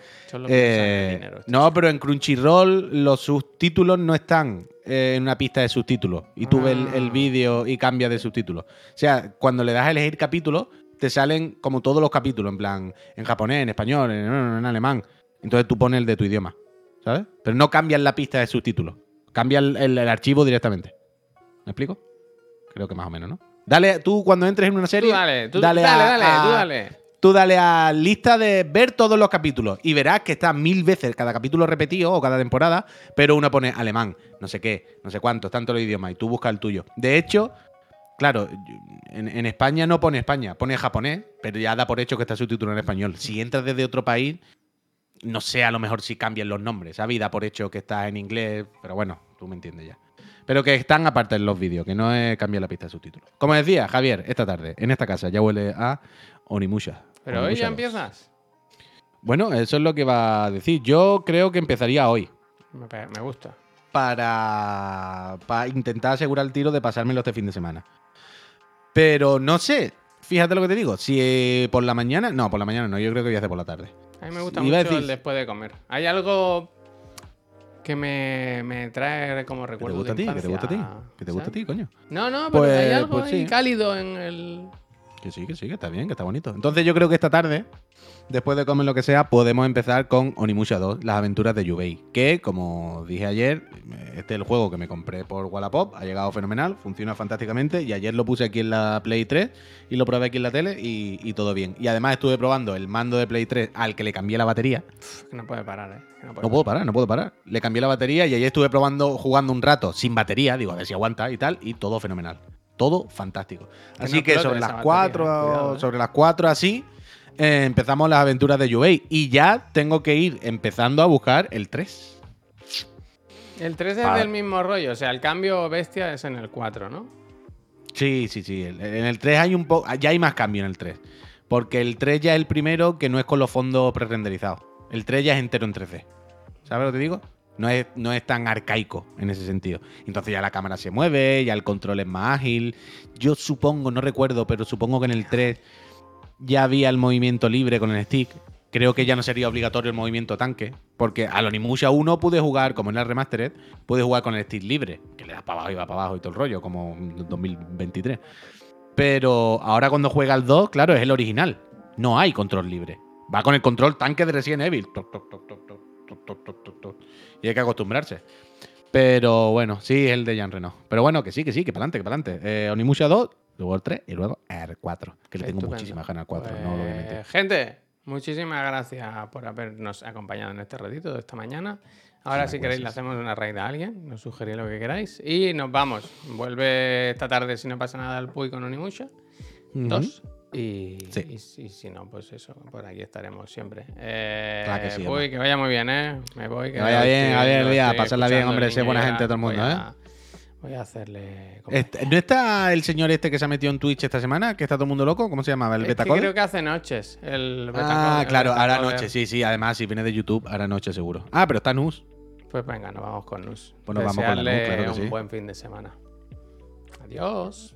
Eh, dinero, no, pero en Crunchyroll los subtítulos no están eh, en una pista de subtítulos. Y tú ves el, el Ah. vídeo y cambias de subtítulos. O sea, cuando le das a elegir capítulos, te salen como todos los capítulos, en plan, en japonés, en español, en, en alemán. Entonces tú pones el de tu idioma, ¿sabes? Pero no cambias la pista de subtítulos. Cambia el, el- el archivo directamente. ¿Me explico? Creo que más o menos, ¿no? Dale, tú cuando entres en una Tú serie. dale, tú dale dale, a- dale, a- tú dale. Tú dale a lista de ver todos los capítulos y verás que está mil veces cada capítulo repetido o cada temporada, pero uno pone alemán, no sé qué, no sé cuántos, tanto los idiomas, y tú buscas el tuyo. De hecho, claro, en, en España no pone España, pone japonés, pero ya da por hecho que está subtitulado en español. Si entras desde otro país, no sé a lo mejor si cambian los nombres, ¿sabes? Y da por hecho que está en inglés, pero bueno, tú me entiendes ya. Pero que están aparte en los vídeos, que no es cambiar la pista de subtítulos. Como decía Javier, esta tarde, en esta casa, ya huele a Onimusha. Pero hoy ya 2. empiezas. Bueno, eso es lo que va a decir. Yo creo que empezaría hoy. Me gusta. Para, para intentar asegurar el tiro de pasármelo este fin de semana. Pero no sé. Fíjate lo que te digo. Si eh, por la mañana. No, por la mañana no. Yo creo que voy a hacer por la tarde. A mí me gusta mucho decir- el después de comer. Hay algo que me, me trae como ¿Que te recuerdo gusta a ti? ¿Que te gusta a ti? infancia, ¿Que te gusta a ti, coño? No, no, pero Pues- hay algo pues ahí cálido en el... Que sí, que sí, que está bien, que está bonito. Entonces yo creo que esta tarde, después de comer lo que sea, podemos empezar con Onimusha 2, las aventuras de Yubei. Que, como dije ayer, este es el juego que me compré por Wallapop, ha llegado fenomenal, funciona fantásticamente. Y ayer lo puse aquí en la Play 3 y lo probé aquí en la tele y, y todo bien. Y además estuve probando el mando de Play 3 al que le cambié la batería. Que no puede parar, ¿eh? No puedo parar, no puedo parar. Le cambié la batería y ayer estuve probando, jugando un rato sin batería, digo, a ver si aguanta y tal, y todo fenomenal. Todo fantástico. Así no que sobre las batería, 4, cuidado, ¿eh? sobre las 4 así, eh, empezamos las aventuras de Yubei. Y ya tengo que ir empezando a buscar el 3. El 3 es Vale. del mismo rollo, o sea, el cambio bestia es en el 4, ¿no? Sí, sí, sí. En el 3 hay un poco. Ya hay más cambio en el 3. Porque el 3 ya es el primero que no es con los fondos pre-renderizados. El 3 ya es entero en 3D. ¿Sabes lo que te digo? No es, no es tan arcaico en ese sentido. Entonces ya la cámara se mueve, ya el control es más ágil. Yo supongo, no recuerdo, pero supongo que en el 3 ya había el movimiento libre con el stick. Creo que ya no sería obligatorio el movimiento tanque, porque a lo Nimusha 1 pude jugar, como en la Remastered, pude jugar con el stick libre, que le das para abajo y va para abajo y todo el rollo, como en 2023. Pero ahora cuando juega el 2, claro, es el original. No hay control libre. Va con el control tanque de Resident Evil. Y hay que acostumbrarse. Pero bueno, sí, es el de Jean Reno. Pero bueno, que sí, que sí, que para adelante, que para adelante. Eh, Onimusha 2 luego el 3 y luego el 4. Que le tengo muchísimas ganas al 4, no lo voy a mentir. Pues, Gente, muchísimas gracias por habernos acompañado en este ratito de esta mañana. Ahora, Muchísimas si queréis, le hacemos una raid a alguien, nos sugerís lo que queráis. Y nos vamos. Vuelve esta tarde, si no pasa nada, el Puy con Onimusha. Dos. Y, Sí. y si- si no, pues eso, por aquí estaremos siempre. Eh, Claro que sí, Puy, hombre. que vaya muy bien, ¿eh? Me voy. Que vaya bien, a ver, lo día, pasarla bien, hombre, el sé buena gente todo el mundo, Voy ¿eh? Voy a hacerle. Este- ¿No está el señor este que se ha metido en Twitch esta semana? ¿Que está todo el mundo loco? ¿Cómo se llamaba? ¿El Betacode? creo que hace noches. El Ah, Betacode- claro, Betacode. noche, sí, sí. Además, si viene de YouTube, hará noche seguro. Ah, pero está Nus. Pues venga, nos vamos con Nus. Pues nos vamos con la Nus, claro que un sí. buen fin de semana. Adiós.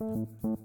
Música